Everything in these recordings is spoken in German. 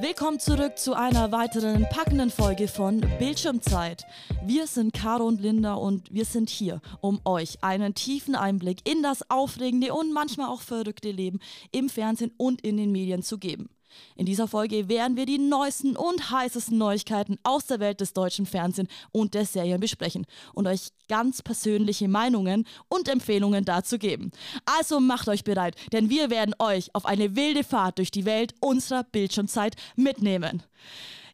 Willkommen zurück zu einer weiteren packenden Folge von Bildschirmzeit. Wir sind Caro und Linda und wir sind hier, um euch einen tiefen Einblick in das aufregende und manchmal auch verrückte Leben im Fernsehen und in den Medien zu geben. In dieser Folge werden wir die neuesten und heißesten Neuigkeiten aus der Welt des deutschen Fernsehens und der Serien besprechen und euch ganz persönliche Meinungen und Empfehlungen dazu geben. Also macht euch bereit, denn wir werden euch auf eine wilde Fahrt durch die Welt unserer Bildschirmzeit mitnehmen.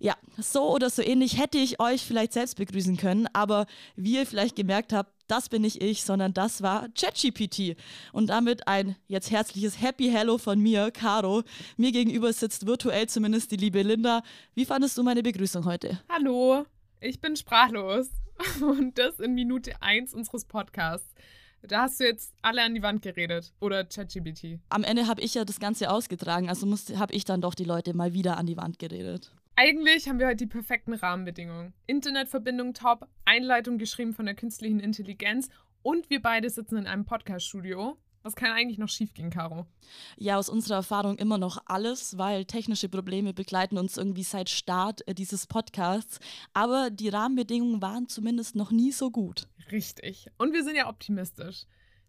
Ja, so oder so ähnlich hätte ich euch vielleicht selbst begrüßen können, aber wie ihr vielleicht gemerkt habt, das bin nicht ich, sondern das war ChatGPT. Und damit ein jetzt herzliches Happy Hello von mir, Caro. Mir gegenüber sitzt virtuell zumindest die liebe Linda. Wie fandest du meine Begrüßung heute? Hallo, ich bin sprachlos. Und das in Minute 1 unseres Podcasts. Da hast du jetzt alle an die Wand geredet. Oder ChatGPT. Am Ende habe ich ja das Ganze ausgetragen, also habe ich dann doch die Leute mal wieder an die Wand geredet. Eigentlich haben wir heute die perfekten Rahmenbedingungen. Internetverbindung top, Einleitung geschrieben von der künstlichen Intelligenz und wir beide sitzen in einem Podcast-Studio. Was kann eigentlich noch schiefgehen, Caro? Ja, aus unserer Erfahrung immer noch alles, weil technische Probleme begleiten uns irgendwie seit Start äh, dieses Podcasts. Aber die Rahmenbedingungen waren zumindest noch nie so gut. Richtig. Und wir sind ja optimistisch.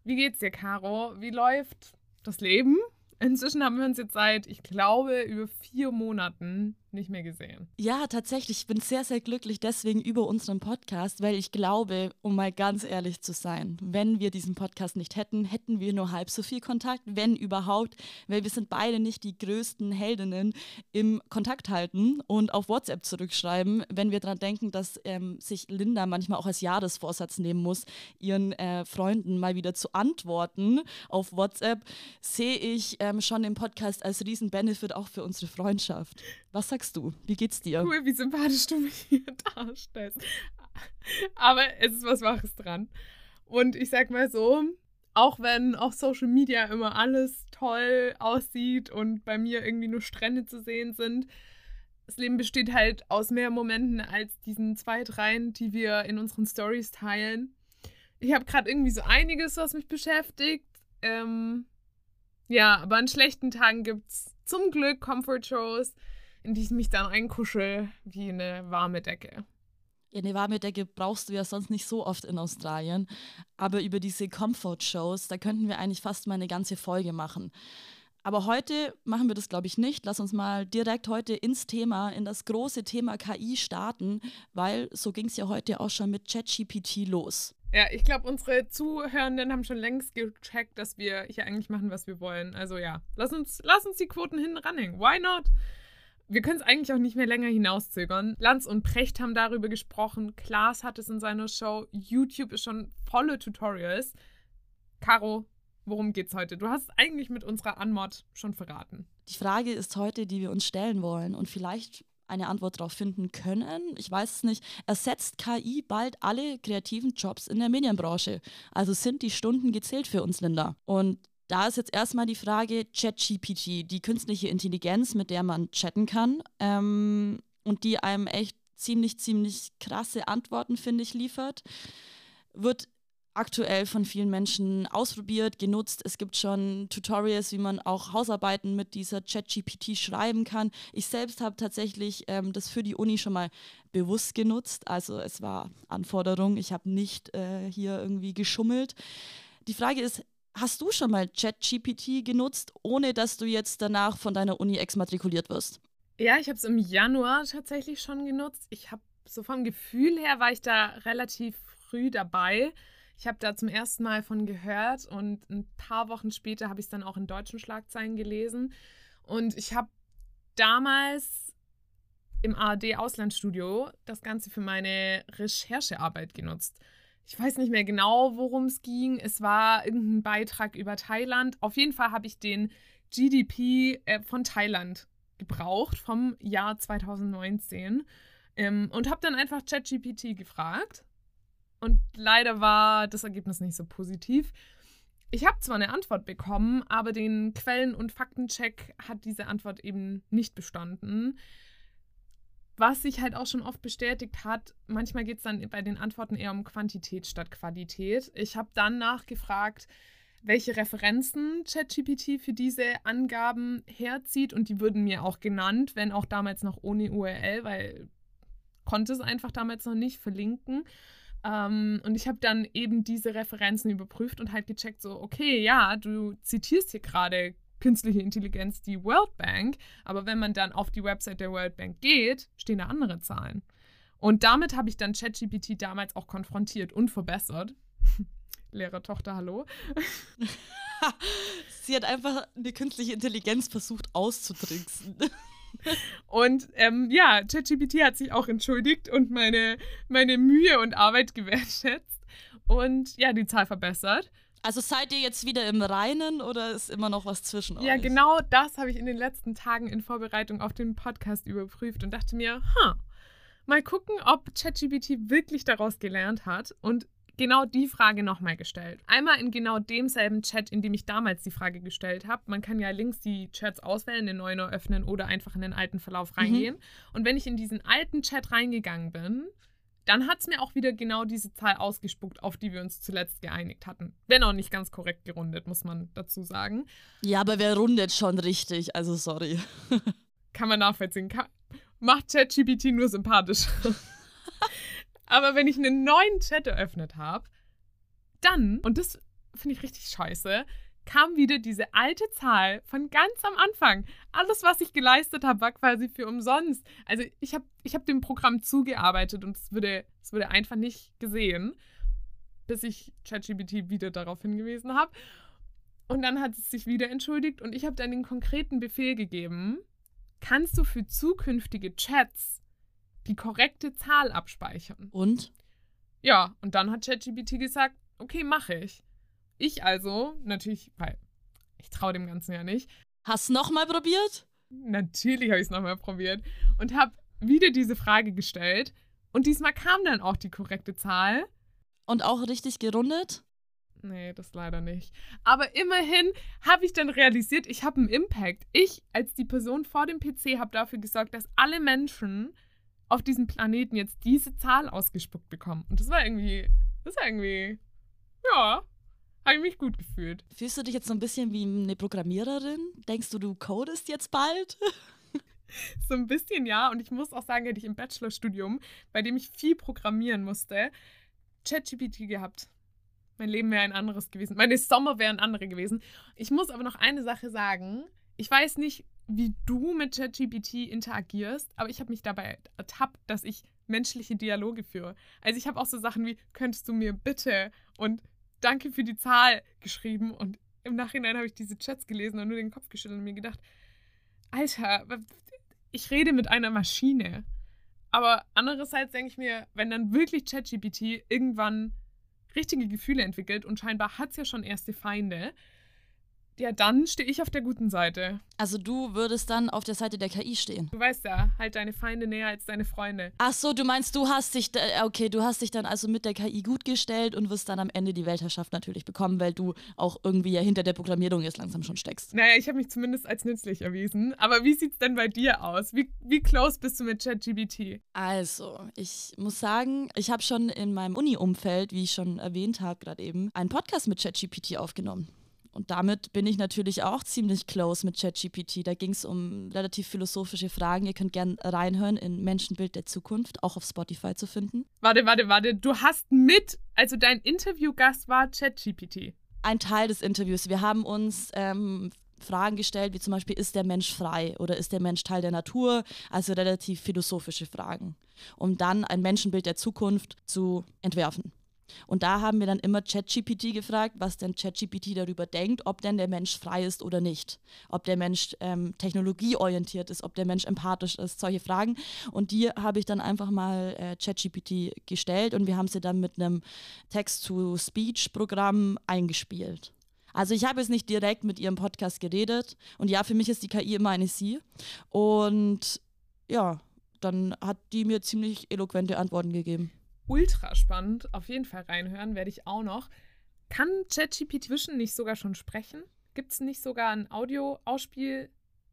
Wie geht's dir, Caro? Wie läuft das Leben? Inzwischen haben wir uns jetzt seit, ich glaube, über vier Monaten nicht mehr gesehen. Ja, tatsächlich. Ich bin sehr, sehr glücklich deswegen über unseren Podcast, weil ich glaube, um mal ganz ehrlich zu sein, wenn wir diesen Podcast nicht hätten, hätten wir nur halb so viel Kontakt, wenn überhaupt, weil wir sind beide nicht die größten Heldinnen im Kontakt halten und auf WhatsApp zurückschreiben, wenn wir daran denken, dass ähm, sich Linda manchmal auch als Jahresvorsatz nehmen muss, ihren äh, Freunden mal wieder zu antworten auf WhatsApp, sehe ich ähm, schon den Podcast als riesen Benefit auch für unsere Freundschaft. Was sagst du? Wie geht's dir? Cool, wie sympathisch du mich hier darstellst. Aber es ist was Wahres dran. Und ich sag mal so, auch wenn auf Social Media immer alles toll aussieht und bei mir irgendwie nur Strände zu sehen sind, das Leben besteht halt aus mehr Momenten als diesen zwei, dreien, die wir in unseren Stories teilen. Ich habe gerade irgendwie so einiges, was mich beschäftigt. Ähm, ja, aber an schlechten Tagen gibt es zum Glück Comfort-Shows in die ich mich dann einkuschel wie eine warme Decke. Ja, eine warme Decke brauchst du ja sonst nicht so oft in Australien. Aber über diese Comfort-Shows, da könnten wir eigentlich fast mal eine ganze Folge machen. Aber heute machen wir das, glaube ich, nicht. Lass uns mal direkt heute ins Thema, in das große Thema KI starten, weil so ging es ja heute auch schon mit ChatGPT los. Ja, ich glaube, unsere Zuhörenden haben schon längst gecheckt, dass wir hier eigentlich machen, was wir wollen. Also ja, lass uns, lass uns die Quoten hinten ranhängen. Why not? Wir können es eigentlich auch nicht mehr länger hinauszögern. Lanz und Precht haben darüber gesprochen. Klaas hat es in seiner Show. YouTube ist schon volle Tutorials. Caro, worum geht's heute? Du hast es eigentlich mit unserer Anmod schon verraten. Die Frage ist heute, die wir uns stellen wollen und vielleicht eine Antwort darauf finden können. Ich weiß es nicht. Ersetzt KI bald alle kreativen Jobs in der Medienbranche? Also sind die Stunden gezählt für uns, Linda? Und da ist jetzt erstmal die Frage ChatGPT, die künstliche Intelligenz, mit der man chatten kann ähm, und die einem echt ziemlich, ziemlich krasse Antworten, finde ich, liefert, wird aktuell von vielen Menschen ausprobiert, genutzt. Es gibt schon Tutorials, wie man auch Hausarbeiten mit dieser ChatGPT schreiben kann. Ich selbst habe tatsächlich ähm, das für die Uni schon mal bewusst genutzt. Also es war Anforderung. Ich habe nicht äh, hier irgendwie geschummelt. Die Frage ist, Hast du schon mal ChatGPT genutzt, ohne dass du jetzt danach von deiner Uni exmatrikuliert wirst? Ja, ich habe es im Januar tatsächlich schon genutzt. Ich habe so vom Gefühl her war ich da relativ früh dabei. Ich habe da zum ersten Mal von gehört und ein paar Wochen später habe ich es dann auch in deutschen Schlagzeilen gelesen. Und ich habe damals im ARD Auslandsstudio das Ganze für meine Recherchearbeit genutzt. Ich weiß nicht mehr genau, worum es ging. Es war irgendein Beitrag über Thailand. Auf jeden Fall habe ich den GDP äh, von Thailand gebraucht vom Jahr 2019 ähm, und habe dann einfach ChatGPT gefragt. Und leider war das Ergebnis nicht so positiv. Ich habe zwar eine Antwort bekommen, aber den Quellen- und Faktencheck hat diese Antwort eben nicht bestanden was sich halt auch schon oft bestätigt hat, manchmal geht es dann bei den Antworten eher um Quantität statt Qualität. Ich habe dann nachgefragt, welche Referenzen ChatGPT für diese Angaben herzieht und die wurden mir auch genannt, wenn auch damals noch ohne URL, weil konnte es einfach damals noch nicht verlinken. Ähm, und ich habe dann eben diese Referenzen überprüft und halt gecheckt, so, okay, ja, du zitierst hier gerade künstliche Intelligenz, die World Bank, aber wenn man dann auf die Website der World Bank geht, stehen da andere Zahlen. Und damit habe ich dann ChatGPT damals auch konfrontiert und verbessert. Lehrertochter, hallo. Sie hat einfach eine künstliche Intelligenz versucht auszutricksen. Und ähm, ja, ChatGPT hat sich auch entschuldigt und meine, meine Mühe und Arbeit gewertschätzt und ja, die Zahl verbessert. Also seid ihr jetzt wieder im Reinen oder ist immer noch was zwischen euch? Ja, genau das habe ich in den letzten Tagen in Vorbereitung auf den Podcast überprüft und dachte mir, ha, mal gucken, ob ChatGPT wirklich daraus gelernt hat und genau die Frage nochmal gestellt. Einmal in genau demselben Chat, in dem ich damals die Frage gestellt habe. Man kann ja links die Chats auswählen, den neuen öffnen oder einfach in den alten Verlauf mhm. reingehen. Mhm. Und wenn ich in diesen alten Chat reingegangen bin, dann hat es mir auch wieder genau diese Zahl ausgespuckt, auf die wir uns zuletzt geeinigt hatten. Wenn auch nicht ganz korrekt gerundet, muss man dazu sagen. Ja, aber wer rundet schon richtig? Also sorry. kann man nachvollziehen. Kann, macht ChatGPT nur sympathisch. Aber wenn ich einen neuen Chat eröffnet habe, dann, und das finde ich richtig scheiße, kam wieder diese alte Zahl von ganz am Anfang. Alles, was ich geleistet habe, war quasi für umsonst. Also ich habe ich hab dem Programm zugearbeitet und es wurde, es wurde einfach nicht gesehen, bis ich ChatGPT wieder darauf hingewiesen habe. Und dann hat es sich wieder entschuldigt und ich habe dann den konkreten Befehl gegeben, kannst du für zukünftige Chats die korrekte Zahl abspeichern. Und? Ja, und dann hat ChatGPT gesagt, okay, mache ich. Ich also, natürlich, weil ich traue dem Ganzen ja nicht. Hast du nochmal probiert? Natürlich habe ich es nochmal probiert und habe wieder diese Frage gestellt. Und diesmal kam dann auch die korrekte Zahl. Und auch richtig gerundet? Nee, das leider nicht. Aber immerhin habe ich dann realisiert, ich habe einen Impact. Ich als die Person vor dem PC habe dafür gesorgt, dass alle Menschen auf diesem Planeten jetzt diese Zahl ausgespuckt bekommen. Und das war irgendwie, das war irgendwie, ja, habe ich mich gut gefühlt. Fühlst du dich jetzt so ein bisschen wie eine Programmiererin? Denkst du, du codest jetzt bald? so ein bisschen ja. Und ich muss auch sagen, hätte ich im Bachelorstudium, bei dem ich viel programmieren musste, ChatGPT gehabt. Mein Leben wäre ein anderes gewesen. Meine Sommer wären andere gewesen. Ich muss aber noch eine Sache sagen. Ich weiß nicht, wie du mit ChatGPT interagierst, aber ich habe mich dabei ertappt, dass ich menschliche Dialoge führe. Also ich habe auch so Sachen wie, könntest du mir bitte und danke für die Zahl geschrieben und im Nachhinein habe ich diese Chats gelesen und nur den Kopf geschüttelt und mir gedacht, Alter, ich rede mit einer Maschine. Aber andererseits denke ich mir, wenn dann wirklich ChatGPT irgendwann richtige Gefühle entwickelt und scheinbar hat es ja schon erste Feinde, ja, dann stehe ich auf der guten Seite. Also du würdest dann auf der Seite der KI stehen. Du weißt ja, halt deine Feinde näher als deine Freunde. Ach so, du meinst, du hast dich, okay, du hast dich dann also mit der KI gut gestellt und wirst dann am Ende die Weltherrschaft natürlich bekommen, weil du auch irgendwie ja hinter der Programmierung jetzt langsam schon steckst. Naja, ich habe mich zumindest als nützlich erwiesen. Aber wie sieht's denn bei dir aus? Wie, wie close bist du mit ChatGBT? Also, ich muss sagen, ich habe schon in meinem Uni-Umfeld, wie ich schon erwähnt habe gerade eben, einen Podcast mit ChatGPT aufgenommen. Und damit bin ich natürlich auch ziemlich close mit ChatGPT. Da ging es um relativ philosophische Fragen. Ihr könnt gerne reinhören in Menschenbild der Zukunft, auch auf Spotify zu finden. Warte, warte, warte. Du hast mit, also dein Interviewgast war ChatGPT. Ein Teil des Interviews. Wir haben uns ähm, Fragen gestellt, wie zum Beispiel, ist der Mensch frei oder ist der Mensch Teil der Natur? Also relativ philosophische Fragen, um dann ein Menschenbild der Zukunft zu entwerfen. Und da haben wir dann immer ChatGPT gefragt, was denn ChatGPT darüber denkt, ob denn der Mensch frei ist oder nicht. Ob der Mensch ähm, technologieorientiert ist, ob der Mensch empathisch ist, solche Fragen. Und die habe ich dann einfach mal äh, ChatGPT gestellt und wir haben sie dann mit einem Text-to-Speech-Programm eingespielt. Also ich habe jetzt nicht direkt mit ihrem Podcast geredet und ja, für mich ist die KI immer eine Sie. Und ja, dann hat die mir ziemlich eloquente Antworten gegeben ultra spannend. Auf jeden Fall reinhören werde ich auch noch. Kann ChatGPT Vision nicht sogar schon sprechen? Gibt es nicht sogar ein Audio-Ausspiel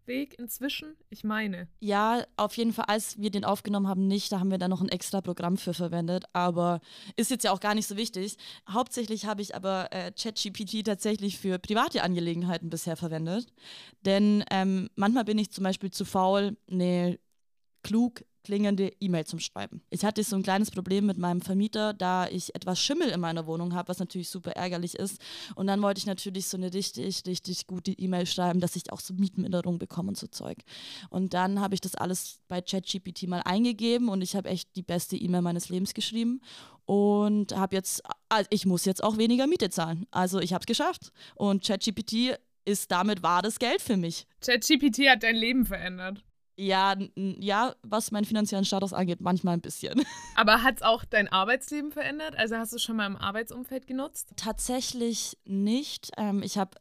Weg inzwischen? Ich meine. Ja, auf jeden Fall, als wir den aufgenommen haben, nicht. Da haben wir da noch ein extra Programm für verwendet. Aber ist jetzt ja auch gar nicht so wichtig. Hauptsächlich habe ich aber äh, ChatGPT tatsächlich für private Angelegenheiten bisher verwendet. Denn ähm, manchmal bin ich zum Beispiel zu faul, eine klug klingende E-Mail zum Schreiben. Ich hatte so ein kleines Problem mit meinem Vermieter, da ich etwas Schimmel in meiner Wohnung habe, was natürlich super ärgerlich ist. Und dann wollte ich natürlich so eine richtig, richtig gute E-Mail schreiben, dass ich auch so Mietminderung bekomme und so Zeug. Und dann habe ich das alles bei ChatGPT mal eingegeben und ich habe echt die beste E-Mail meines Lebens geschrieben und habe jetzt, also ich muss jetzt auch weniger Miete zahlen. Also ich habe es geschafft. Und ChatGPT ist damit wahres Geld für mich. ChatGPT hat dein Leben verändert. Ja, ja, was meinen finanziellen Status angeht, manchmal ein bisschen. Aber hat es auch dein Arbeitsleben verändert? Also hast du es schon mal im Arbeitsumfeld genutzt? Tatsächlich nicht. Ähm, ich habe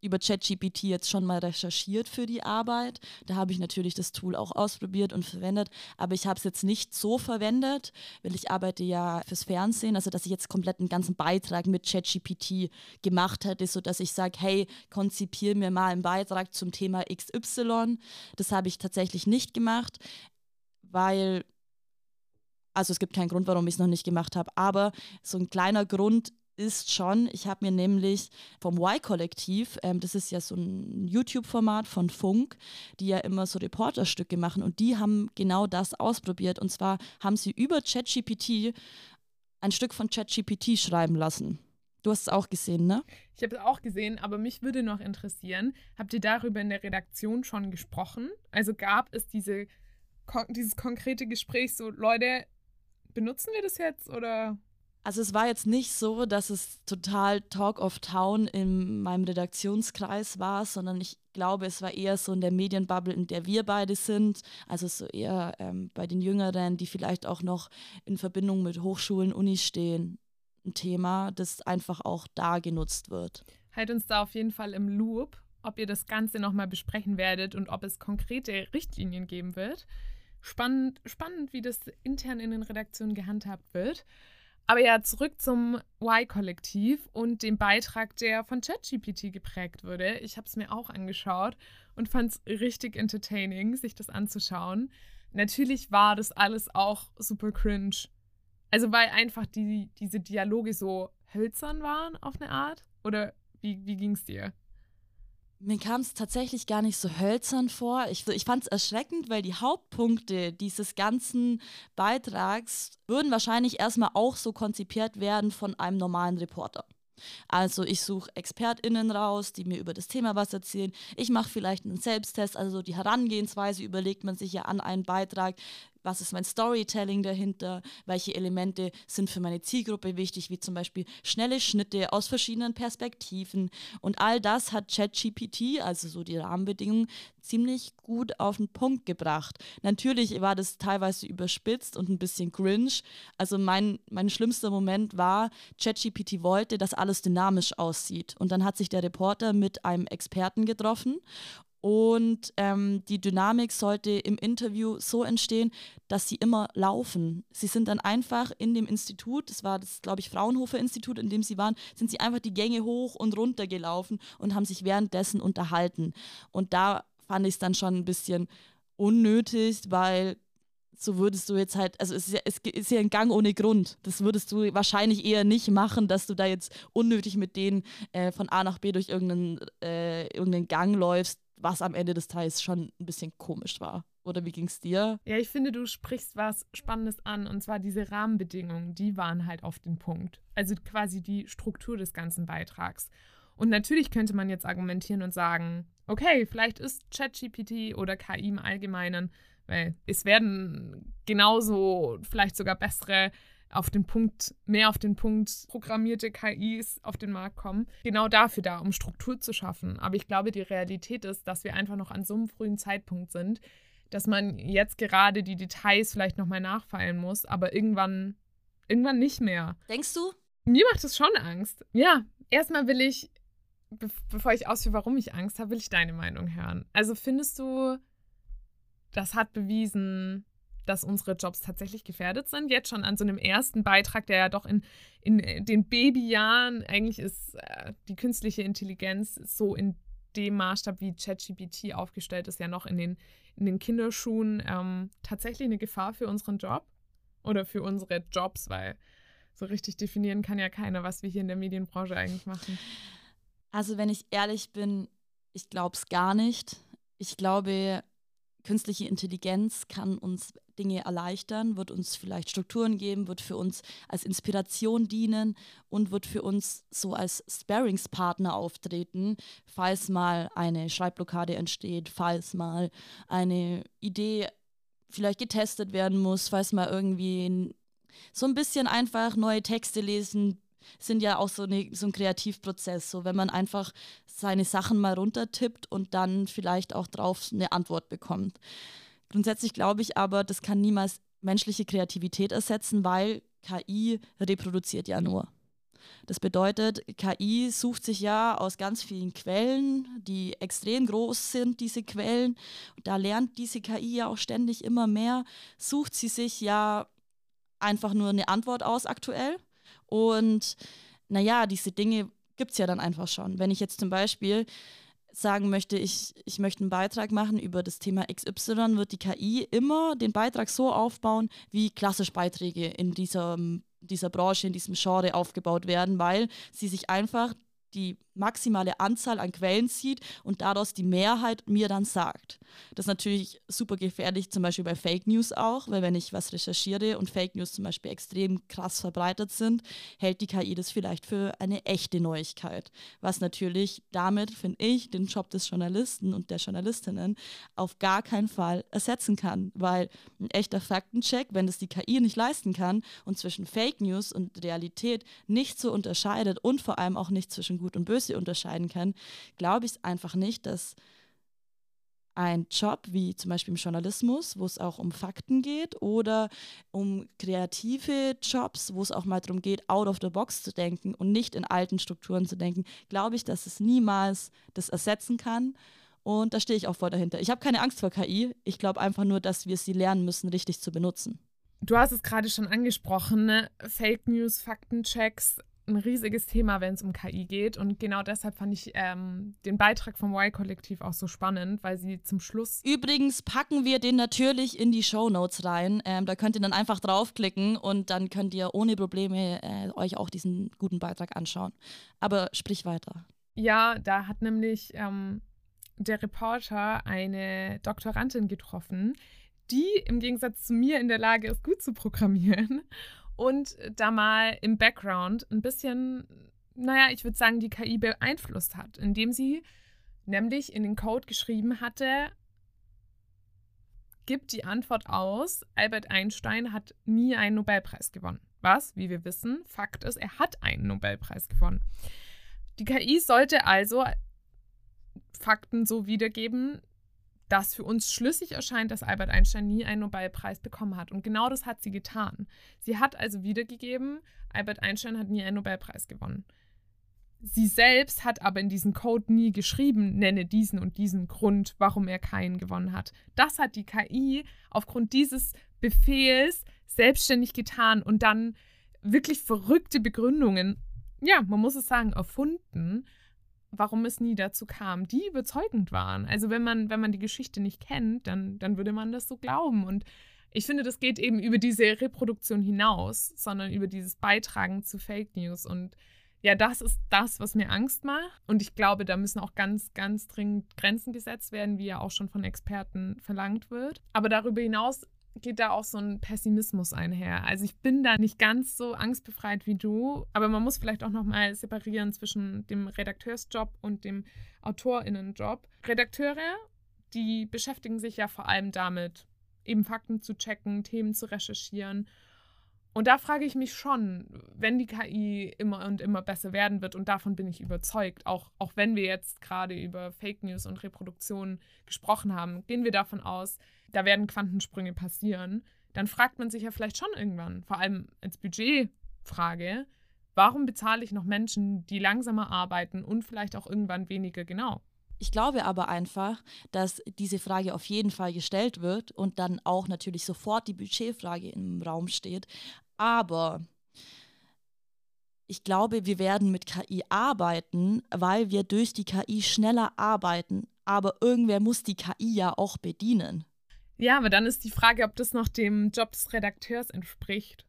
über ChatGPT jetzt schon mal recherchiert für die Arbeit. Da habe ich natürlich das Tool auch ausprobiert und verwendet, aber ich habe es jetzt nicht so verwendet, weil ich arbeite ja fürs Fernsehen, also dass ich jetzt komplett einen ganzen Beitrag mit ChatGPT gemacht hätte, sodass ich sage, hey, konzipier mir mal einen Beitrag zum Thema XY. Das habe ich tatsächlich nicht gemacht, weil also es gibt keinen Grund, warum ich es noch nicht gemacht habe, aber so ein kleiner Grund ist schon, ich habe mir nämlich vom Y-Kollektiv, ähm, das ist ja so ein YouTube-Format von Funk, die ja immer so Reporterstücke machen und die haben genau das ausprobiert und zwar haben sie über ChatGPT ein Stück von ChatGPT schreiben lassen. Du hast es auch gesehen, ne? Ich habe es auch gesehen, aber mich würde noch interessieren, habt ihr darüber in der Redaktion schon gesprochen? Also gab es diese, dieses konkrete Gespräch so, Leute, benutzen wir das jetzt oder also es war jetzt nicht so, dass es total Talk of Town in meinem Redaktionskreis war, sondern ich glaube, es war eher so in der Medienbubble, in der wir beide sind. Also so eher ähm, bei den Jüngeren, die vielleicht auch noch in Verbindung mit Hochschulen, Unis stehen, ein Thema, das einfach auch da genutzt wird. Halt uns da auf jeden Fall im Loop, ob ihr das Ganze nochmal besprechen werdet und ob es konkrete Richtlinien geben wird. Spannend, spannend, wie das intern in den Redaktionen gehandhabt wird. Aber ja, zurück zum Y-Kollektiv und dem Beitrag, der von ChatGPT geprägt wurde. Ich habe es mir auch angeschaut und fand es richtig entertaining, sich das anzuschauen. Natürlich war das alles auch super cringe. Also weil einfach die, diese Dialoge so hölzern waren auf eine Art. Oder wie, wie ging es dir? Mir kam es tatsächlich gar nicht so hölzern vor. Ich, ich fand es erschreckend, weil die Hauptpunkte dieses ganzen Beitrags würden wahrscheinlich erstmal auch so konzipiert werden von einem normalen Reporter. Also ich suche ExpertInnen raus, die mir über das Thema was erzählen. Ich mache vielleicht einen Selbsttest, also die Herangehensweise überlegt man sich ja an einen Beitrag was ist mein Storytelling dahinter, welche Elemente sind für meine Zielgruppe wichtig, wie zum Beispiel schnelle Schnitte aus verschiedenen Perspektiven. Und all das hat ChatGPT, also so die Rahmenbedingungen, ziemlich gut auf den Punkt gebracht. Natürlich war das teilweise überspitzt und ein bisschen cringe. Also mein, mein schlimmster Moment war, ChatGPT wollte, dass alles dynamisch aussieht. Und dann hat sich der Reporter mit einem Experten getroffen und ähm, die Dynamik sollte im Interview so entstehen, dass sie immer laufen. Sie sind dann einfach in dem Institut, das war das, glaube ich, Fraunhofer Institut, in dem sie waren, sind sie einfach die Gänge hoch und runter gelaufen und haben sich währenddessen unterhalten. Und da fand ich es dann schon ein bisschen unnötig, weil so würdest du jetzt halt, also es ist, ja, es ist ja ein Gang ohne Grund. Das würdest du wahrscheinlich eher nicht machen, dass du da jetzt unnötig mit denen äh, von A nach B durch irgendeinen, äh, irgendeinen Gang läufst, was am Ende des Tages schon ein bisschen komisch war. Oder wie ging es dir? Ja, ich finde, du sprichst was Spannendes an. Und zwar diese Rahmenbedingungen, die waren halt auf den Punkt. Also quasi die Struktur des ganzen Beitrags. Und natürlich könnte man jetzt argumentieren und sagen, okay, vielleicht ist ChatGPT oder KI im Allgemeinen, weil es werden genauso, vielleicht sogar bessere auf den Punkt, mehr auf den Punkt programmierte KIs auf den Markt kommen. Genau dafür da, um Struktur zu schaffen. Aber ich glaube, die Realität ist, dass wir einfach noch an so einem frühen Zeitpunkt sind, dass man jetzt gerade die Details vielleicht nochmal nachfeilen muss, aber irgendwann, irgendwann nicht mehr. Denkst du? Mir macht es schon Angst. Ja, erstmal will ich, be bevor ich ausführe, warum ich Angst habe, will ich deine Meinung hören. Also findest du, das hat bewiesen, dass unsere Jobs tatsächlich gefährdet sind. Jetzt schon an so einem ersten Beitrag, der ja doch in, in den Babyjahren eigentlich ist äh, die künstliche Intelligenz so in dem Maßstab, wie ChatGPT aufgestellt ist, ja noch in den, in den Kinderschuhen ähm, tatsächlich eine Gefahr für unseren Job oder für unsere Jobs, weil so richtig definieren kann ja keiner, was wir hier in der Medienbranche eigentlich machen. Also wenn ich ehrlich bin, ich glaube es gar nicht. Ich glaube, künstliche Intelligenz kann uns Dinge erleichtern, wird uns vielleicht Strukturen geben, wird für uns als Inspiration dienen und wird für uns so als Sparingspartner auftreten, falls mal eine Schreibblockade entsteht, falls mal eine Idee vielleicht getestet werden muss, falls mal irgendwie so ein bisschen einfach neue Texte lesen, sind ja auch so, eine, so ein Kreativprozess. So, wenn man einfach seine Sachen mal runtertippt und dann vielleicht auch drauf eine Antwort bekommt. Grundsätzlich glaube ich aber, das kann niemals menschliche Kreativität ersetzen, weil KI reproduziert ja nur. Das bedeutet, KI sucht sich ja aus ganz vielen Quellen, die extrem groß sind, diese Quellen. Da lernt diese KI ja auch ständig immer mehr, sucht sie sich ja einfach nur eine Antwort aus aktuell. Und naja, diese Dinge gibt es ja dann einfach schon. Wenn ich jetzt zum Beispiel sagen möchte, ich, ich möchte einen Beitrag machen über das Thema XY, wird die KI immer den Beitrag so aufbauen, wie klassisch Beiträge in dieser, dieser Branche, in diesem Genre aufgebaut werden, weil sie sich einfach die maximale Anzahl an Quellen sieht und daraus die Mehrheit mir dann sagt. Das ist natürlich super gefährlich, zum Beispiel bei Fake News auch, weil wenn ich was recherchiere und Fake News zum Beispiel extrem krass verbreitet sind, hält die KI das vielleicht für eine echte Neuigkeit. Was natürlich damit, finde ich, den Job des Journalisten und der Journalistinnen auf gar keinen Fall ersetzen kann, weil ein echter Faktencheck, wenn das die KI nicht leisten kann und zwischen Fake News und Realität nicht so unterscheidet und vor allem auch nicht zwischen Gut und Böse unterscheiden kann, glaube ich einfach nicht, dass ein Job wie zum Beispiel im Journalismus, wo es auch um Fakten geht oder um kreative Jobs, wo es auch mal darum geht, out of the box zu denken und nicht in alten Strukturen zu denken, glaube ich, dass es niemals das ersetzen kann. Und da stehe ich auch voll dahinter. Ich habe keine Angst vor KI. Ich glaube einfach nur, dass wir sie lernen müssen, richtig zu benutzen. Du hast es gerade schon angesprochen, ne? Fake News, Faktenchecks ein riesiges Thema, wenn es um KI geht. Und genau deshalb fand ich ähm, den Beitrag vom Y-Kollektiv auch so spannend, weil sie zum Schluss. Übrigens packen wir den natürlich in die Show Notes rein. Ähm, da könnt ihr dann einfach draufklicken und dann könnt ihr ohne Probleme äh, euch auch diesen guten Beitrag anschauen. Aber sprich weiter. Ja, da hat nämlich ähm, der Reporter eine Doktorandin getroffen, die im Gegensatz zu mir in der Lage ist, gut zu programmieren und da mal im Background ein bisschen, naja, ich würde sagen, die KI beeinflusst hat, indem sie nämlich in den Code geschrieben hatte, gibt die Antwort aus, Albert Einstein hat nie einen Nobelpreis gewonnen. Was, wie wir wissen, Fakt ist, er hat einen Nobelpreis gewonnen. Die KI sollte also Fakten so wiedergeben, das für uns schlüssig erscheint, dass Albert Einstein nie einen Nobelpreis bekommen hat. Und genau das hat sie getan. Sie hat also wiedergegeben, Albert Einstein hat nie einen Nobelpreis gewonnen. Sie selbst hat aber in diesem Code nie geschrieben, nenne diesen und diesen Grund, warum er keinen gewonnen hat. Das hat die KI aufgrund dieses Befehls selbstständig getan und dann wirklich verrückte Begründungen, ja, man muss es sagen, erfunden, warum es nie dazu kam, die überzeugend waren. Also wenn man, wenn man die Geschichte nicht kennt, dann, dann würde man das so glauben. Und ich finde, das geht eben über diese Reproduktion hinaus, sondern über dieses Beitragen zu Fake News. Und ja, das ist das, was mir Angst macht. Und ich glaube, da müssen auch ganz, ganz dringend Grenzen gesetzt werden, wie ja auch schon von Experten verlangt wird. Aber darüber hinaus geht da auch so ein Pessimismus einher. Also ich bin da nicht ganz so angstbefreit wie du, aber man muss vielleicht auch noch mal separieren zwischen dem Redakteursjob und dem Autorinnenjob. Redakteure, die beschäftigen sich ja vor allem damit, eben Fakten zu checken, Themen zu recherchieren. Und da frage ich mich schon, wenn die KI immer und immer besser werden wird, und davon bin ich überzeugt, auch, auch wenn wir jetzt gerade über Fake News und Reproduktion gesprochen haben, gehen wir davon aus, da werden Quantensprünge passieren, dann fragt man sich ja vielleicht schon irgendwann, vor allem als Budgetfrage, warum bezahle ich noch Menschen, die langsamer arbeiten und vielleicht auch irgendwann weniger genau? Ich glaube aber einfach, dass diese Frage auf jeden Fall gestellt wird und dann auch natürlich sofort die Budgetfrage im Raum steht. Aber ich glaube, wir werden mit KI arbeiten, weil wir durch die KI schneller arbeiten. Aber irgendwer muss die KI ja auch bedienen. Ja, aber dann ist die Frage, ob das noch dem Job des Redakteurs entspricht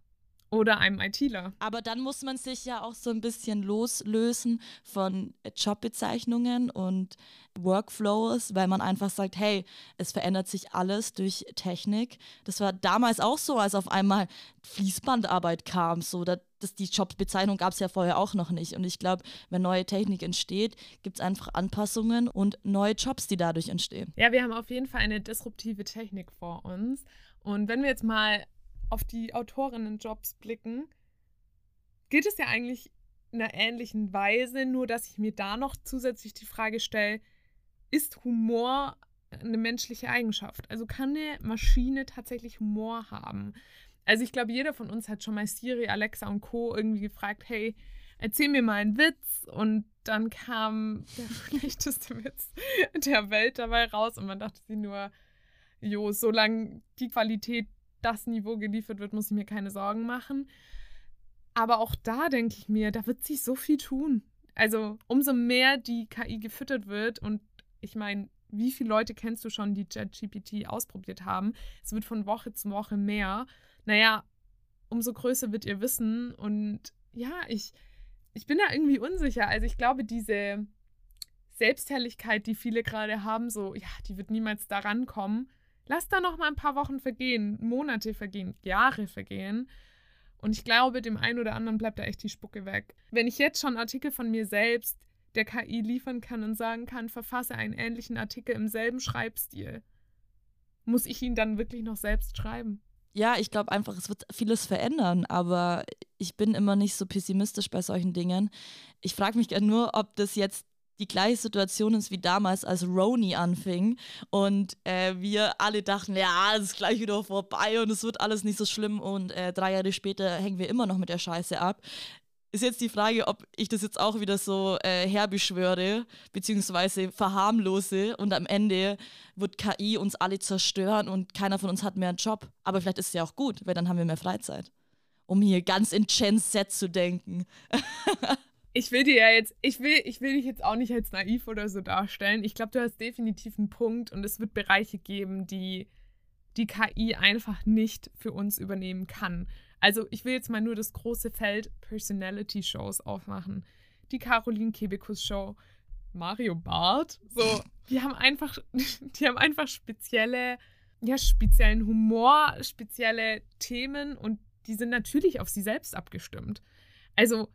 oder einem ITler. Aber dann muss man sich ja auch so ein bisschen loslösen von Jobbezeichnungen und Workflows, weil man einfach sagt, hey, es verändert sich alles durch Technik. Das war damals auch so, als auf einmal Fließbandarbeit kam. So, das, die Jobbezeichnung gab es ja vorher auch noch nicht. Und ich glaube, wenn neue Technik entsteht, gibt es einfach Anpassungen und neue Jobs, die dadurch entstehen. Ja, wir haben auf jeden Fall eine disruptive Technik vor uns. Und wenn wir jetzt mal auf die Autorinnenjobs blicken, geht es ja eigentlich in einer ähnlichen Weise, nur dass ich mir da noch zusätzlich die Frage stelle, ist Humor eine menschliche Eigenschaft? Also kann eine Maschine tatsächlich Humor haben? Also ich glaube, jeder von uns hat schon mal Siri, Alexa und Co. irgendwie gefragt, hey, erzähl mir mal einen Witz und dann kam der schlechteste Witz der Welt dabei raus und man dachte sich nur, jo, solange die Qualität das Niveau geliefert wird, muss ich mir keine Sorgen machen. Aber auch da denke ich mir, da wird sich so viel tun. Also umso mehr die KI gefüttert wird und ich meine, wie viele Leute kennst du schon, die ChatGPT ausprobiert haben? Es wird von Woche zu Woche mehr. Naja, umso größer wird ihr Wissen und ja, ich, ich bin da irgendwie unsicher. Also ich glaube, diese Selbstherrlichkeit, die viele gerade haben, so, ja, die wird niemals da rankommen. Lass da noch mal ein paar Wochen vergehen, Monate vergehen, Jahre vergehen. Und ich glaube, dem einen oder anderen bleibt da echt die Spucke weg. Wenn ich jetzt schon Artikel von mir selbst der KI liefern kann und sagen kann, verfasse einen ähnlichen Artikel im selben Schreibstil, muss ich ihn dann wirklich noch selbst schreiben? Ja, ich glaube einfach, es wird vieles verändern, aber ich bin immer nicht so pessimistisch bei solchen Dingen. Ich frage mich nur, ob das jetzt die gleiche Situation ist wie damals, als Roni anfing und äh, wir alle dachten, ja, es ist gleich wieder vorbei und es wird alles nicht so schlimm und äh, drei Jahre später hängen wir immer noch mit der Scheiße ab. Ist jetzt die Frage, ob ich das jetzt auch wieder so äh, herbeschwöre, beziehungsweise verharmlose und am Ende wird KI uns alle zerstören und keiner von uns hat mehr einen Job. Aber vielleicht ist es ja auch gut, weil dann haben wir mehr Freizeit. Um hier ganz in Gen Z zu denken. ich will dir ja jetzt, ich will, ich will dich jetzt auch nicht als naiv oder so darstellen. Ich glaube, du hast definitiv einen Punkt und es wird Bereiche geben, die die KI einfach nicht für uns übernehmen kann. Also ich will jetzt mal nur das große Feld Personality Shows aufmachen. Die Caroline Kebekus Show, Mario Barth, so, die haben einfach, die haben einfach spezielle, ja, speziellen Humor, spezielle Themen und die sind natürlich auf sie selbst abgestimmt. Also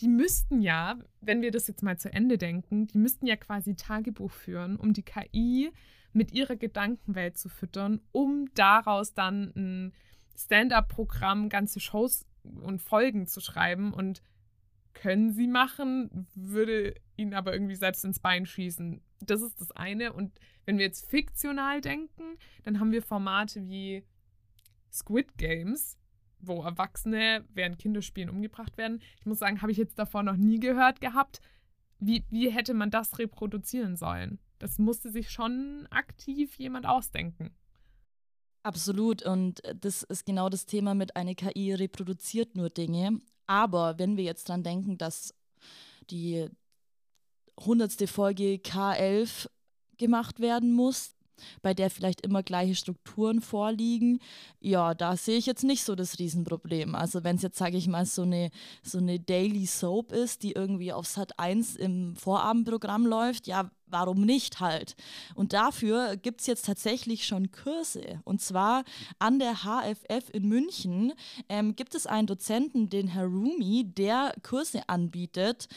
die müssten ja, wenn wir das jetzt mal zu Ende denken, die müssten ja quasi Tagebuch führen, um die KI mit ihrer Gedankenwelt zu füttern, um daraus dann ein Stand-up-Programm, ganze Shows und Folgen zu schreiben. Und können sie machen, würde ihnen aber irgendwie selbst ins Bein schießen. Das ist das eine. Und wenn wir jetzt fiktional denken, dann haben wir Formate wie Squid Games, wo Erwachsene während Kinderspielen umgebracht werden. Ich muss sagen, habe ich jetzt davor noch nie gehört gehabt. Wie, wie hätte man das reproduzieren sollen? Das musste sich schon aktiv jemand ausdenken. Absolut. Und das ist genau das Thema mit einer KI reproduziert nur Dinge. Aber wenn wir jetzt dran denken, dass die hundertste Folge K11 gemacht werden muss, bei der vielleicht immer gleiche Strukturen vorliegen, ja, da sehe ich jetzt nicht so das Riesenproblem. Also wenn es jetzt, sage ich mal, so eine, so eine Daily Soap ist, die irgendwie auf Sat 1 im Vorabendprogramm läuft, ja, warum nicht halt? Und dafür gibt es jetzt tatsächlich schon Kurse. Und zwar an der HFF in München ähm, gibt es einen Dozenten, den Herr Rumi, der Kurse anbietet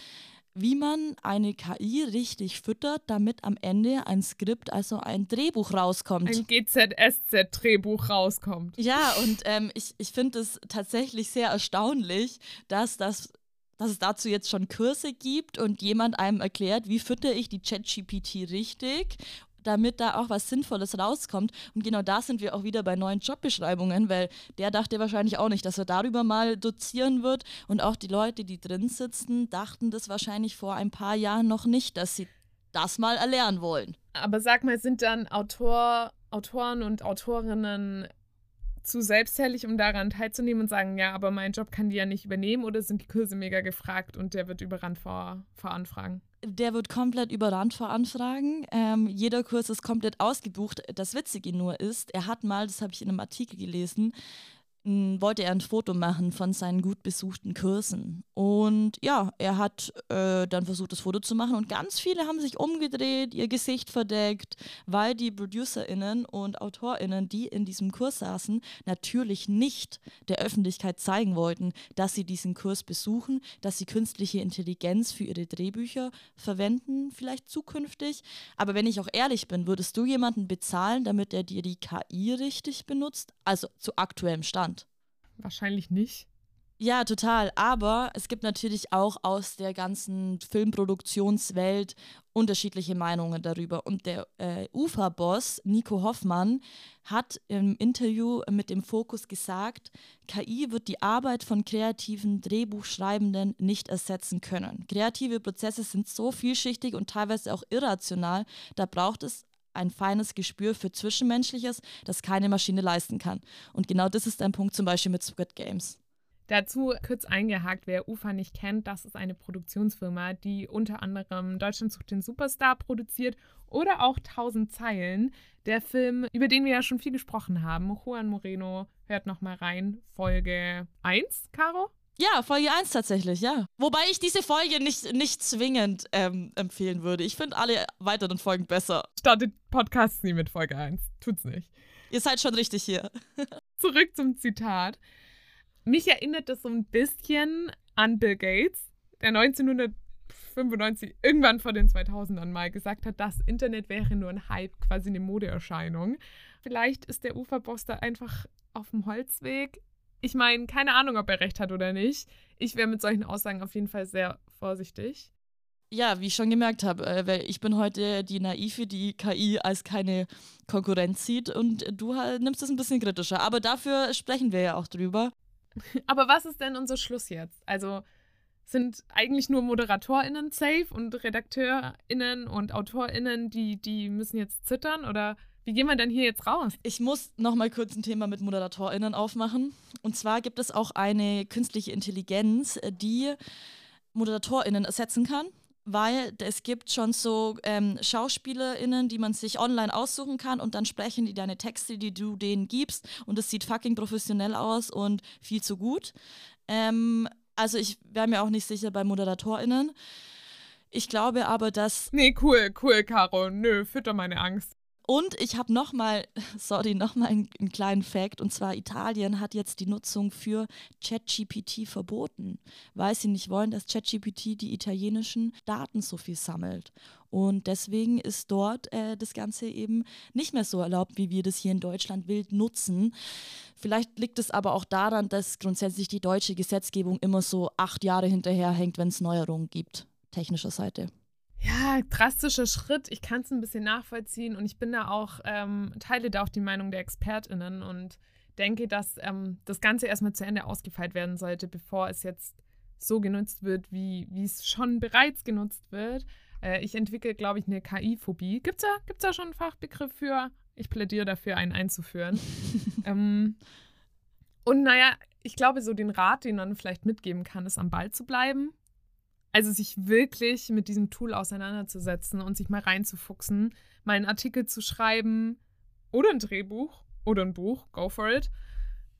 wie man eine KI richtig füttert, damit am Ende ein Skript, also ein Drehbuch rauskommt. Ein GZSZ-Drehbuch rauskommt. Ja, und ähm, ich, ich finde es tatsächlich sehr erstaunlich, dass das dass es dazu jetzt schon Kurse gibt und jemand einem erklärt, wie fütter ich die ChatGPT richtig damit da auch was Sinnvolles rauskommt. Und genau da sind wir auch wieder bei neuen Jobbeschreibungen, weil der dachte wahrscheinlich auch nicht, dass er darüber mal dozieren wird. Und auch die Leute, die drin sitzen, dachten das wahrscheinlich vor ein paar Jahren noch nicht, dass sie das mal erlernen wollen. Aber sag mal, sind dann Autor, Autoren und Autorinnen zu selbstherrlich, um daran teilzunehmen und sagen, ja, aber mein Job kann die ja nicht übernehmen oder sind die Kurse mega gefragt und der wird überrannt vor, vor Anfragen? Der wird komplett überrannt vor Anfragen. Ähm, jeder Kurs ist komplett ausgebucht. Das Witzige nur ist, er hat mal, das habe ich in einem Artikel gelesen, wollte er ein Foto machen von seinen gut besuchten Kursen. Und ja, er hat äh, dann versucht, das Foto zu machen und ganz viele haben sich umgedreht, ihr Gesicht verdeckt, weil die ProducerInnen und AutorInnen, die in diesem Kurs saßen, natürlich nicht der Öffentlichkeit zeigen wollten, dass sie diesen Kurs besuchen, dass sie künstliche Intelligenz für ihre Drehbücher verwenden, vielleicht zukünftig. Aber wenn ich auch ehrlich bin, würdest du jemanden bezahlen, damit er dir die KI richtig benutzt? Also zu aktuellem Stand. Wahrscheinlich nicht. Ja, total. Aber es gibt natürlich auch aus der ganzen Filmproduktionswelt unterschiedliche Meinungen darüber. Und der äh, UFA-Boss Nico Hoffmann hat im Interview mit dem Fokus gesagt, KI wird die Arbeit von kreativen Drehbuchschreibenden nicht ersetzen können. Kreative Prozesse sind so vielschichtig und teilweise auch irrational, da braucht es ein feines Gespür für Zwischenmenschliches, das keine Maschine leisten kann. Und genau das ist ein Punkt zum Beispiel mit Squid Games. Dazu kurz eingehakt, wer UFA nicht kennt, das ist eine Produktionsfirma, die unter anderem Deutschland sucht den Superstar produziert oder auch 1000 Zeilen. Der Film, über den wir ja schon viel gesprochen haben, Juan Moreno, hört nochmal rein, Folge 1, Caro? Ja, Folge 1 tatsächlich, ja. Wobei ich diese Folge nicht, nicht zwingend ähm, empfehlen würde. Ich finde alle weiteren Folgen besser. Startet Podcasts nie mit Folge 1. Tut's nicht. Ihr seid schon richtig hier. Zurück zum Zitat. Mich erinnert das so ein bisschen an Bill Gates, der 1995 irgendwann vor den 2000ern mal gesagt hat, das Internet wäre nur ein Hype, quasi eine Modeerscheinung. Vielleicht ist der Uferboss da einfach auf dem Holzweg ich meine, keine Ahnung, ob er recht hat oder nicht. Ich wäre mit solchen Aussagen auf jeden Fall sehr vorsichtig. Ja, wie ich schon gemerkt habe, äh, weil ich bin heute die Naive, die KI als keine Konkurrenz sieht und du halt nimmst es ein bisschen kritischer. Aber dafür sprechen wir ja auch drüber. Aber was ist denn unser Schluss jetzt? Also sind eigentlich nur ModeratorInnen safe und RedakteurInnen und AutorInnen, die, die müssen jetzt zittern oder wie gehen wir denn hier jetzt raus? Ich muss noch mal kurz ein Thema mit ModeratorInnen aufmachen. Und zwar gibt es auch eine künstliche Intelligenz, die ModeratorInnen ersetzen kann. Weil es gibt schon so ähm, SchauspielerInnen, die man sich online aussuchen kann und dann sprechen die deine Texte, die du denen gibst und es sieht fucking professionell aus und viel zu gut. Ähm, also ich wäre mir auch nicht sicher bei ModeratorInnen. Ich glaube aber, dass. Nee, cool, cool, Caro. Nö, fütter meine Angst. Und ich habe nochmal, sorry, nochmal einen, einen kleinen Fact. Und zwar Italien hat jetzt die Nutzung für ChatGPT verboten, weil sie nicht wollen, dass ChatGPT die italienischen Daten so viel sammelt. Und deswegen ist dort äh, das Ganze eben nicht mehr so erlaubt, wie wir das hier in Deutschland wild nutzen. Vielleicht liegt es aber auch daran, dass grundsätzlich die deutsche Gesetzgebung immer so acht Jahre hinterherhängt, wenn es Neuerungen gibt, technischer Seite ja, drastischer Schritt. Ich kann es ein bisschen nachvollziehen und ich bin da auch, ähm, teile da auch die Meinung der ExpertInnen und denke, dass ähm, das Ganze erstmal zu Ende ausgefeilt werden sollte, bevor es jetzt so genutzt wird, wie es schon bereits genutzt wird. Äh, ich entwickle, glaube ich, eine KI-Phobie. Gibt es da, gibt's da schon einen Fachbegriff für? Ich plädiere dafür, einen einzuführen. ähm, und naja, ich glaube, so den Rat, den man vielleicht mitgeben kann, ist am Ball zu bleiben also sich wirklich mit diesem Tool auseinanderzusetzen und sich mal reinzufuchsen, mal einen Artikel zu schreiben oder ein Drehbuch oder ein Buch, go for it.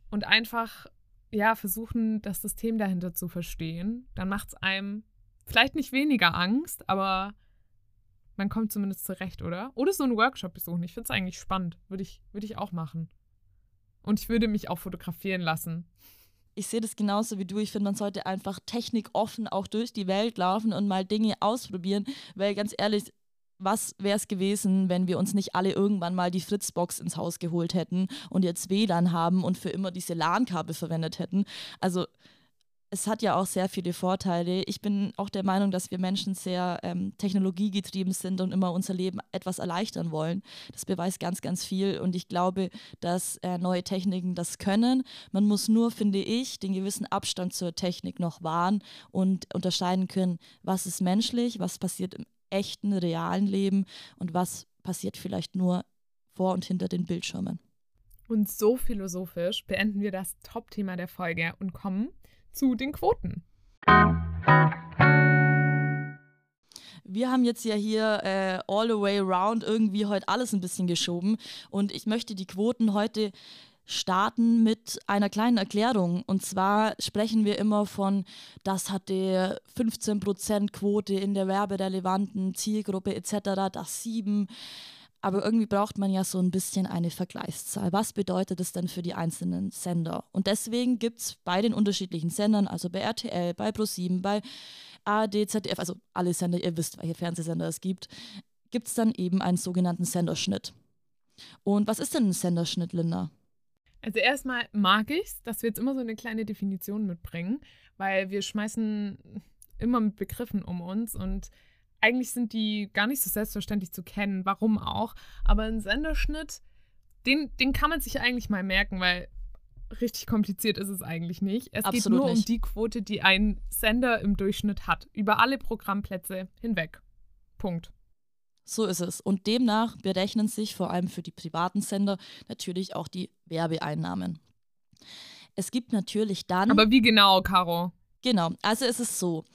Und einfach, ja, versuchen, das System dahinter zu verstehen. Dann macht es einem vielleicht nicht weniger Angst, aber man kommt zumindest zurecht, oder? Oder so einen Workshop besuchen. Ich finde es eigentlich spannend. Würde ich, würde ich auch machen. Und ich würde mich auch fotografieren lassen ich sehe das genauso wie du. Ich finde, man sollte einfach technikoffen auch durch die Welt laufen und mal Dinge ausprobieren, weil ganz ehrlich, was wäre es gewesen, wenn wir uns nicht alle irgendwann mal die Fritzbox ins Haus geholt hätten und jetzt WLAN haben und für immer diese LAN-Kabel verwendet hätten? Also es hat ja auch sehr viele Vorteile. Ich bin auch der Meinung, dass wir Menschen sehr ähm, technologiegetrieben sind und immer unser Leben etwas erleichtern wollen. Das beweist ganz, ganz viel und ich glaube, dass äh, neue Techniken das können. Man muss nur, finde ich, den gewissen Abstand zur Technik noch wahren und unterscheiden können, was ist menschlich, was passiert im echten, realen Leben und was passiert vielleicht nur vor und hinter den Bildschirmen. Und so philosophisch beenden wir das Top-Thema der Folge und kommen zu den Quoten. Wir haben jetzt ja hier äh, all the way around irgendwie heute alles ein bisschen geschoben und ich möchte die Quoten heute starten mit einer kleinen Erklärung. Und zwar sprechen wir immer von, das hatte 15% Quote in der werberelevanten Zielgruppe etc., das 7. Aber irgendwie braucht man ja so ein bisschen eine Vergleichszahl. Was bedeutet es denn für die einzelnen Sender? Und deswegen gibt es bei den unterschiedlichen Sendern, also bei RTL, bei Pro7, bei ARD, ZDF, also alle Sender, ihr wisst, welche Fernsehsender es gibt, gibt es dann eben einen sogenannten Senderschnitt. Und was ist denn ein Senderschnitt, Linda? Also erstmal mag ich es, dass wir jetzt immer so eine kleine Definition mitbringen, weil wir schmeißen immer mit Begriffen um uns und eigentlich sind die gar nicht so selbstverständlich zu kennen, warum auch. Aber ein Senderschnitt, den, den kann man sich eigentlich mal merken, weil richtig kompliziert ist es eigentlich nicht. Es Absolut geht nur nicht. um die Quote, die ein Sender im Durchschnitt hat, über alle Programmplätze hinweg. Punkt. So ist es. Und demnach berechnen sich vor allem für die privaten Sender natürlich auch die Werbeeinnahmen. Es gibt natürlich dann. Aber wie genau, Caro? Genau, also es ist so.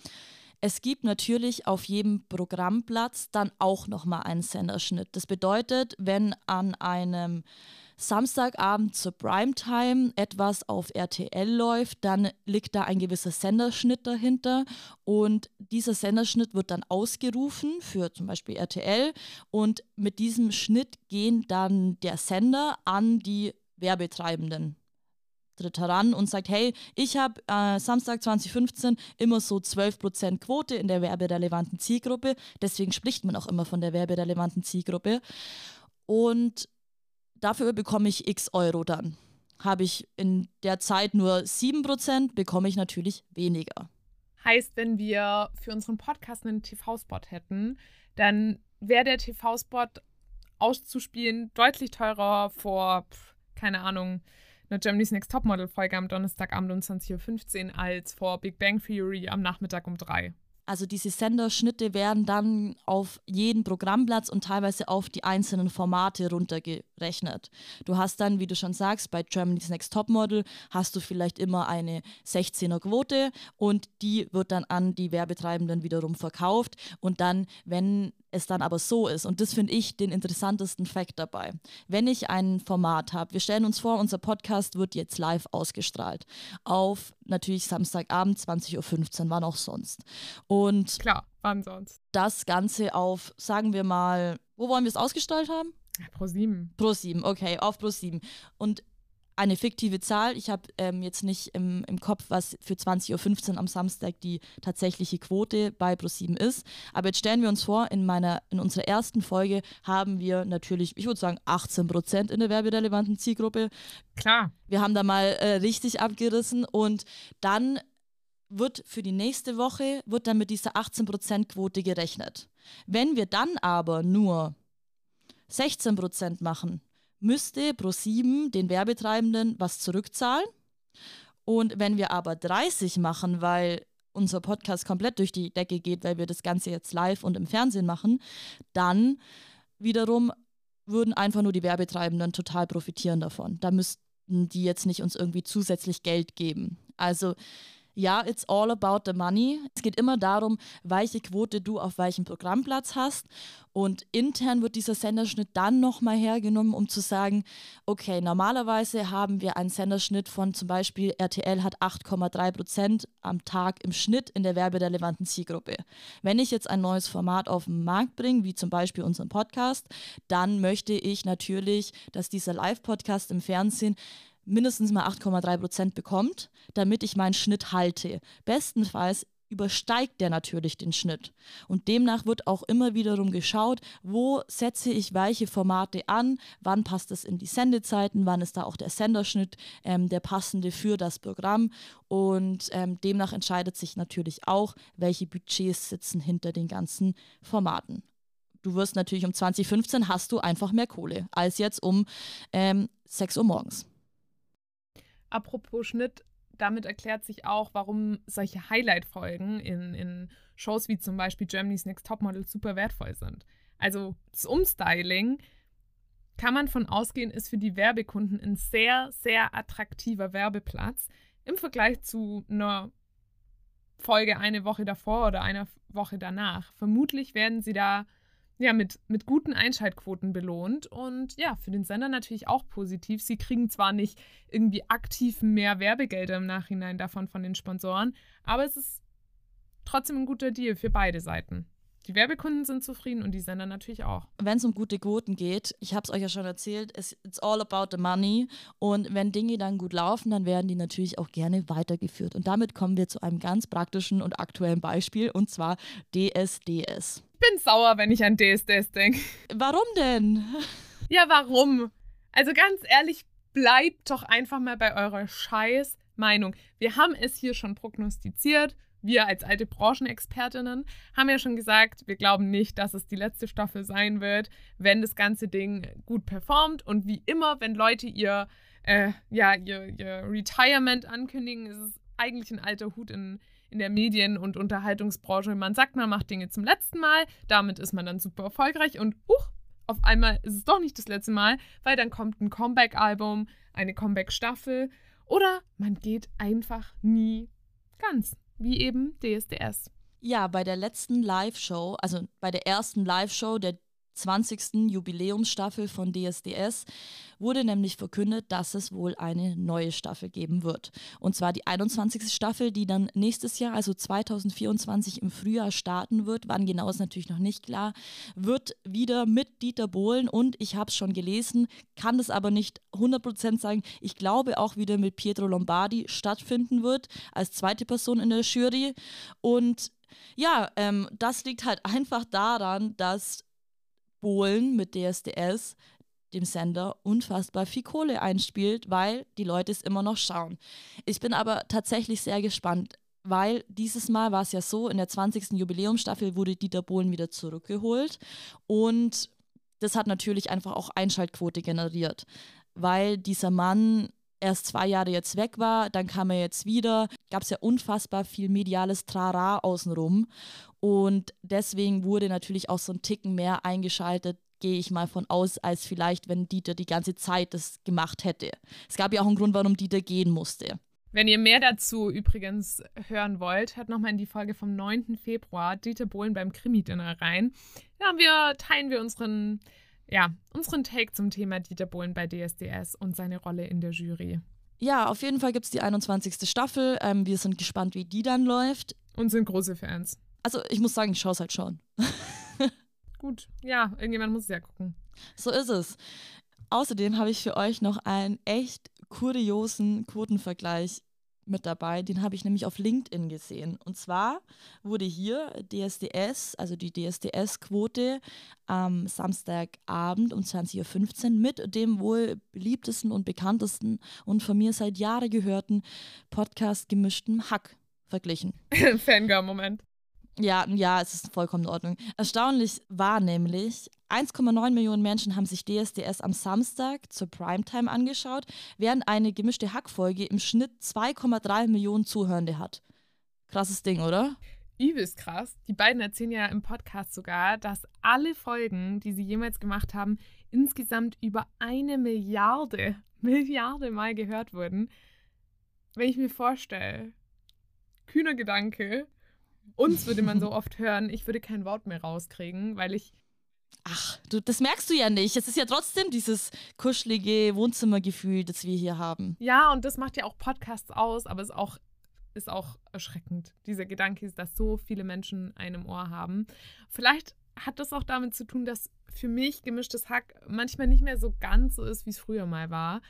Es gibt natürlich auf jedem Programmplatz dann auch nochmal einen Senderschnitt. Das bedeutet, wenn an einem Samstagabend zur Primetime etwas auf RTL läuft, dann liegt da ein gewisser Senderschnitt dahinter. Und dieser Senderschnitt wird dann ausgerufen für zum Beispiel RTL und mit diesem Schnitt gehen dann der Sender an die Werbetreibenden tritt heran und sagt, hey, ich habe äh, Samstag 2015 immer so 12% Quote in der werberelevanten Zielgruppe. Deswegen spricht man auch immer von der werberelevanten Zielgruppe. Und dafür bekomme ich x Euro dann. Habe ich in der Zeit nur 7%, bekomme ich natürlich weniger. Heißt, wenn wir für unseren Podcast einen TV-Spot hätten, dann wäre der TV-Spot auszuspielen deutlich teurer vor, keine Ahnung, einer Germany's Next Topmodel-Folge am Donnerstagabend um 20.15 Uhr als vor Big Bang Theory am Nachmittag um 3 Uhr. Also diese Senderschnitte werden dann auf jeden Programmplatz und teilweise auf die einzelnen Formate runtergerechnet. Du hast dann, wie du schon sagst, bei Germany's Next Topmodel hast du vielleicht immer eine 16er Quote und die wird dann an die Werbetreibenden wiederum verkauft und dann, wenn es dann aber so ist, und das finde ich den interessantesten Fakt dabei. Wenn ich ein Format habe, wir stellen uns vor, unser Podcast wird jetzt live ausgestrahlt. Auf natürlich Samstagabend 20.15 Uhr, wann auch sonst. Und klar, wann sonst? Das Ganze auf, sagen wir mal, wo wollen wir es ausgestrahlt haben? Pro 7. Pro 7, okay, auf Pro 7. Und eine fiktive Zahl. Ich habe ähm, jetzt nicht im, im Kopf, was für 20.15 Uhr am Samstag die tatsächliche Quote bei ProSieben ist. Aber jetzt stellen wir uns vor, in, meiner, in unserer ersten Folge haben wir natürlich, ich würde sagen, 18 Prozent in der werberelevanten Zielgruppe. Klar. Wir haben da mal äh, richtig abgerissen und dann wird für die nächste Woche, wird dann mit dieser 18% Quote gerechnet. Wenn wir dann aber nur 16% machen, müsste Pro7 den Werbetreibenden was zurückzahlen. Und wenn wir aber 30 machen, weil unser Podcast komplett durch die Decke geht, weil wir das Ganze jetzt live und im Fernsehen machen, dann wiederum würden einfach nur die Werbetreibenden total profitieren davon. Da müssten die jetzt nicht uns irgendwie zusätzlich Geld geben. Also ja, it's all about the money. Es geht immer darum, welche Quote du auf welchem Programmplatz hast. Und intern wird dieser Senderschnitt dann nochmal hergenommen, um zu sagen, okay, normalerweise haben wir einen Senderschnitt von zum Beispiel RTL hat 8,3 Prozent am Tag im Schnitt in der werberelevanten Zielgruppe. Wenn ich jetzt ein neues Format auf den Markt bringe, wie zum Beispiel unseren Podcast, dann möchte ich natürlich, dass dieser Live-Podcast im Fernsehen mindestens mal 8,3 Prozent bekommt, damit ich meinen Schnitt halte. Bestenfalls übersteigt der natürlich den Schnitt. Und demnach wird auch immer wiederum geschaut, wo setze ich welche Formate an, wann passt es in die Sendezeiten, wann ist da auch der Senderschnitt ähm, der passende für das Programm. Und ähm, demnach entscheidet sich natürlich auch, welche Budgets sitzen hinter den ganzen Formaten. Du wirst natürlich um 2015 hast du einfach mehr Kohle als jetzt um ähm, 6 Uhr morgens. Apropos Schnitt, damit erklärt sich auch, warum solche Highlight-Folgen in, in Shows wie zum Beispiel Germany's Next Topmodel super wertvoll sind. Also das Umstyling kann man von ausgehen, ist für die Werbekunden ein sehr, sehr attraktiver Werbeplatz im Vergleich zu einer Folge eine Woche davor oder einer Woche danach. Vermutlich werden sie da ja mit, mit guten Einschaltquoten belohnt und ja, für den Sender natürlich auch positiv. Sie kriegen zwar nicht irgendwie aktiv mehr Werbegelder im Nachhinein davon von den Sponsoren, aber es ist trotzdem ein guter Deal für beide Seiten. Die Werbekunden sind zufrieden und die Sender natürlich auch. Wenn es um gute Quoten geht, ich habe es euch ja schon erzählt, it's all about the money. Und wenn Dinge dann gut laufen, dann werden die natürlich auch gerne weitergeführt. Und damit kommen wir zu einem ganz praktischen und aktuellen Beispiel, und zwar DSDS. Ich bin sauer, wenn ich an DSDS denke. Warum denn? Ja, warum? Also ganz ehrlich, bleibt doch einfach mal bei eurer scheiß Meinung. Wir haben es hier schon prognostiziert wir als alte Branchenexpertinnen haben ja schon gesagt, wir glauben nicht, dass es die letzte Staffel sein wird, wenn das ganze Ding gut performt. Und wie immer, wenn Leute ihr, äh, ja, ihr, ihr Retirement ankündigen, ist es eigentlich ein alter Hut in, in der Medien- und Unterhaltungsbranche. Man sagt, man macht Dinge zum letzten Mal, damit ist man dann super erfolgreich und uch, auf einmal ist es doch nicht das letzte Mal, weil dann kommt ein Comeback-Album, eine Comeback-Staffel oder man geht einfach nie ganz wie eben DSDS. Ja, bei der letzten Live-Show, also bei der ersten Live-Show der 20. Jubiläumsstaffel von DSDS wurde nämlich verkündet, dass es wohl eine neue Staffel geben wird. Und zwar die 21. Staffel, die dann nächstes Jahr, also 2024 im Frühjahr starten wird. Wann genau ist natürlich noch nicht klar. Wird wieder mit Dieter Bohlen und ich habe es schon gelesen, kann es aber nicht 100% sagen. Ich glaube auch wieder mit Pietro Lombardi stattfinden wird, als zweite Person in der Jury. Und ja, ähm, das liegt halt einfach daran, dass Bohlen mit DSDS dem Sender unfassbar viel Kohle einspielt, weil die Leute es immer noch schauen. Ich bin aber tatsächlich sehr gespannt, weil dieses Mal war es ja so, in der 20. Jubiläumsstaffel wurde Dieter Bohlen wieder zurückgeholt und das hat natürlich einfach auch Einschaltquote generiert, weil dieser Mann erst zwei Jahre jetzt weg war, dann kam er jetzt wieder, gab es ja unfassbar viel mediales Trara außenrum und deswegen wurde natürlich auch so ein Ticken mehr eingeschaltet, gehe ich mal von aus, als vielleicht, wenn Dieter die ganze Zeit das gemacht hätte. Es gab ja auch einen Grund, warum Dieter gehen musste. Wenn ihr mehr dazu übrigens hören wollt, hört nochmal in die Folge vom 9. Februar Dieter Bohlen beim Krimi-Dinner rein. Da wir, teilen wir unseren, ja, unseren Take zum Thema Dieter Bohlen bei DSDS und seine Rolle in der Jury. Ja, auf jeden Fall gibt es die 21. Staffel. Ähm, wir sind gespannt, wie die dann läuft. Und sind große Fans. Also ich muss sagen, ich schaue es halt schon. Gut, ja, irgendjemand muss es ja gucken. So ist es. Außerdem habe ich für euch noch einen echt kuriosen Quotenvergleich mit dabei. Den habe ich nämlich auf LinkedIn gesehen. Und zwar wurde hier DSDS, also die DSDS-Quote, am Samstagabend um 20.15 Uhr mit dem wohl beliebtesten und bekanntesten und von mir seit Jahren gehörten Podcast gemischten Hack verglichen. Fangirl-Moment. Ja, ja, es ist vollkommen in Ordnung. Erstaunlich war nämlich, 1,9 Millionen Menschen haben sich DSDS am Samstag zur Primetime angeschaut, während eine gemischte Hackfolge im Schnitt 2,3 Millionen Zuhörende hat. Krasses Ding, oder? Übelst krass. Die beiden erzählen ja im Podcast sogar, dass alle Folgen, die sie jemals gemacht haben, insgesamt über eine Milliarde, Milliarde Mal gehört wurden. Wenn ich mir vorstelle, kühner Gedanke, uns würde man so oft hören, ich würde kein Wort mehr rauskriegen, weil ich. Ach, du, das merkst du ja nicht. Es ist ja trotzdem dieses kuschelige Wohnzimmergefühl, das wir hier haben. Ja, und das macht ja auch Podcasts aus, aber es ist auch, ist auch erschreckend. Dieser Gedanke ist, dass so viele Menschen einen Ohr haben. Vielleicht hat das auch damit zu tun, dass für mich gemischtes Hack manchmal nicht mehr so ganz so ist, wie es früher mal war.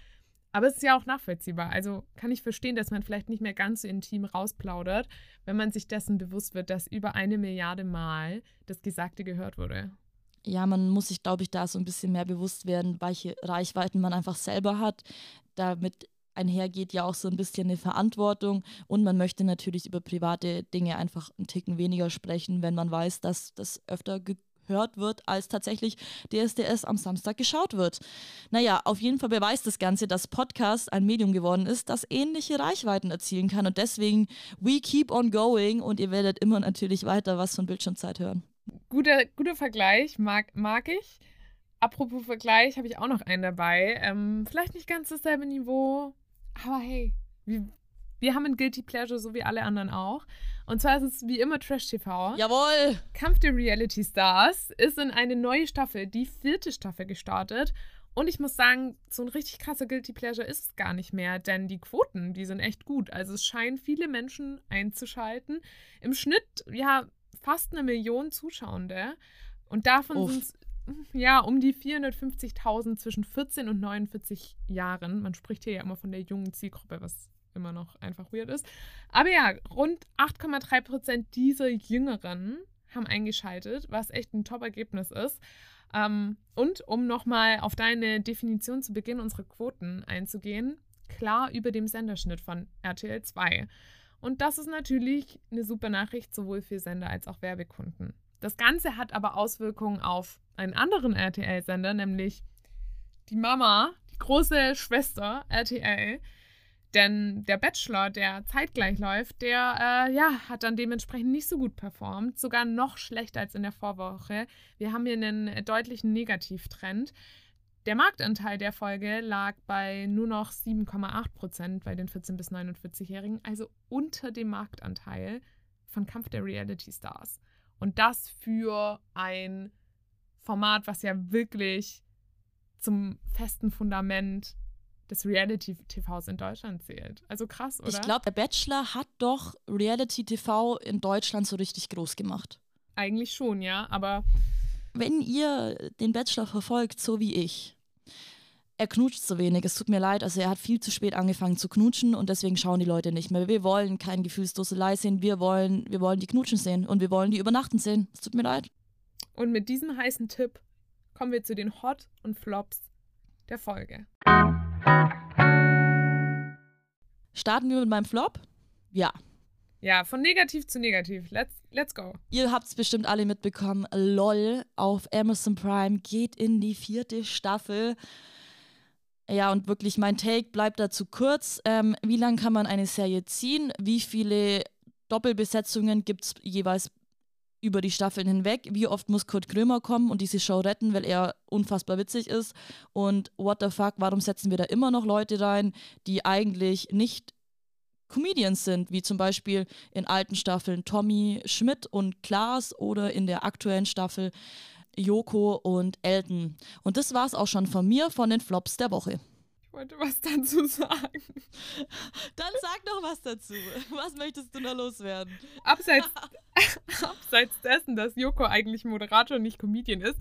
Aber es ist ja auch nachvollziehbar. Also kann ich verstehen, dass man vielleicht nicht mehr ganz so intim rausplaudert, wenn man sich dessen bewusst wird, dass über eine Milliarde Mal das Gesagte gehört wurde. Ja, man muss sich, glaube ich, da so ein bisschen mehr bewusst werden, welche Reichweiten man einfach selber hat. Damit einhergeht ja auch so ein bisschen eine Verantwortung und man möchte natürlich über private Dinge einfach einen Ticken weniger sprechen, wenn man weiß, dass das öfter gehört wird, als tatsächlich DSDS am Samstag geschaut wird. Naja, auf jeden Fall beweist das Ganze, dass Podcast ein Medium geworden ist, das ähnliche Reichweiten erzielen kann. Und deswegen, we keep on going und ihr werdet immer natürlich weiter was von Bildschirmzeit hören. Guter, guter Vergleich, mag, mag ich. apropos Vergleich, habe ich auch noch einen dabei. Ähm, vielleicht nicht ganz dasselbe Niveau, aber hey, wir, wir haben ein Guilty Pleasure, so wie alle anderen auch. Und zwar ist es wie immer Trash TV. Jawohl! Kampf der Reality Stars ist in eine neue Staffel, die vierte Staffel gestartet. Und ich muss sagen, so ein richtig krasser Guilty Pleasure ist es gar nicht mehr, denn die Quoten, die sind echt gut. Also es scheinen viele Menschen einzuschalten. Im Schnitt, ja, fast eine Million Zuschauende. Und davon sind es ja um die 450.000 zwischen 14 und 49 Jahren. Man spricht hier ja immer von der jungen Zielgruppe, was immer noch einfach weird ist. Aber ja, rund 8,3 Prozent dieser Jüngeren haben eingeschaltet, was echt ein Top-Ergebnis ist. Ähm, und um nochmal auf deine Definition zu Beginn unserer Quoten einzugehen, klar über dem Senderschnitt von RTL 2. Und das ist natürlich eine super Nachricht sowohl für Sender als auch Werbekunden. Das Ganze hat aber Auswirkungen auf einen anderen RTL-Sender, nämlich die Mama, die große Schwester RTL, denn der Bachelor, der zeitgleich läuft, der äh, ja, hat dann dementsprechend nicht so gut performt, sogar noch schlechter als in der Vorwoche. Wir haben hier einen deutlichen Negativtrend. Der Marktanteil der Folge lag bei nur noch 7,8 Prozent bei den 14- bis 49-Jährigen, also unter dem Marktanteil von Kampf der Reality Stars. Und das für ein Format, was ja wirklich zum festen Fundament des Reality-TVs in Deutschland zählt. Also krass, oder? Ich glaube, der Bachelor hat doch Reality-TV in Deutschland so richtig groß gemacht. Eigentlich schon, ja, aber. Wenn ihr den Bachelor verfolgt, so wie ich, er knutscht zu wenig. Es tut mir leid, also er hat viel zu spät angefangen zu knutschen und deswegen schauen die Leute nicht mehr. Wir wollen kein Gefühlsdosselei sehen, wir wollen, wir wollen die knutschen sehen und wir wollen die übernachten sehen. Es tut mir leid. Und mit diesem heißen Tipp kommen wir zu den Hot und Flops der Folge. Starten wir mit meinem Flop? Ja. Ja, von negativ zu negativ. Let's, let's go. Ihr habt es bestimmt alle mitbekommen. LOL auf Amazon Prime geht in die vierte Staffel. Ja, und wirklich, mein Take bleibt dazu kurz. Ähm, wie lange kann man eine Serie ziehen? Wie viele Doppelbesetzungen gibt es jeweils über die Staffeln hinweg. Wie oft muss Kurt Krömer kommen und diese Show retten, weil er unfassbar witzig ist? Und what the fuck, warum setzen wir da immer noch Leute rein, die eigentlich nicht Comedians sind, wie zum Beispiel in alten Staffeln Tommy Schmidt und Klaas oder in der aktuellen Staffel Joko und Elton. Und das war es auch schon von mir, von den Flops der Woche. Ich wollte was dazu sagen. Dann sag doch was dazu. Was möchtest du noch loswerden? Abseits, abseits dessen, dass Joko eigentlich Moderator und nicht Comedian ist,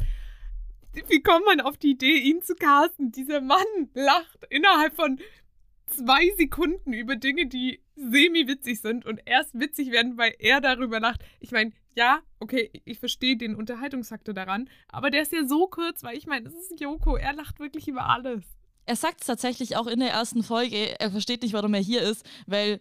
wie kommt man auf die Idee, ihn zu casten? Dieser Mann lacht innerhalb von zwei Sekunden über Dinge, die semi-witzig sind und erst witzig werden, weil er darüber lacht. Ich meine, ja, okay, ich verstehe den Unterhaltungsfaktor daran, aber der ist ja so kurz, weil ich meine, es ist Joko, er lacht wirklich über alles. Er sagt es tatsächlich auch in der ersten Folge. Er versteht nicht, warum er hier ist, weil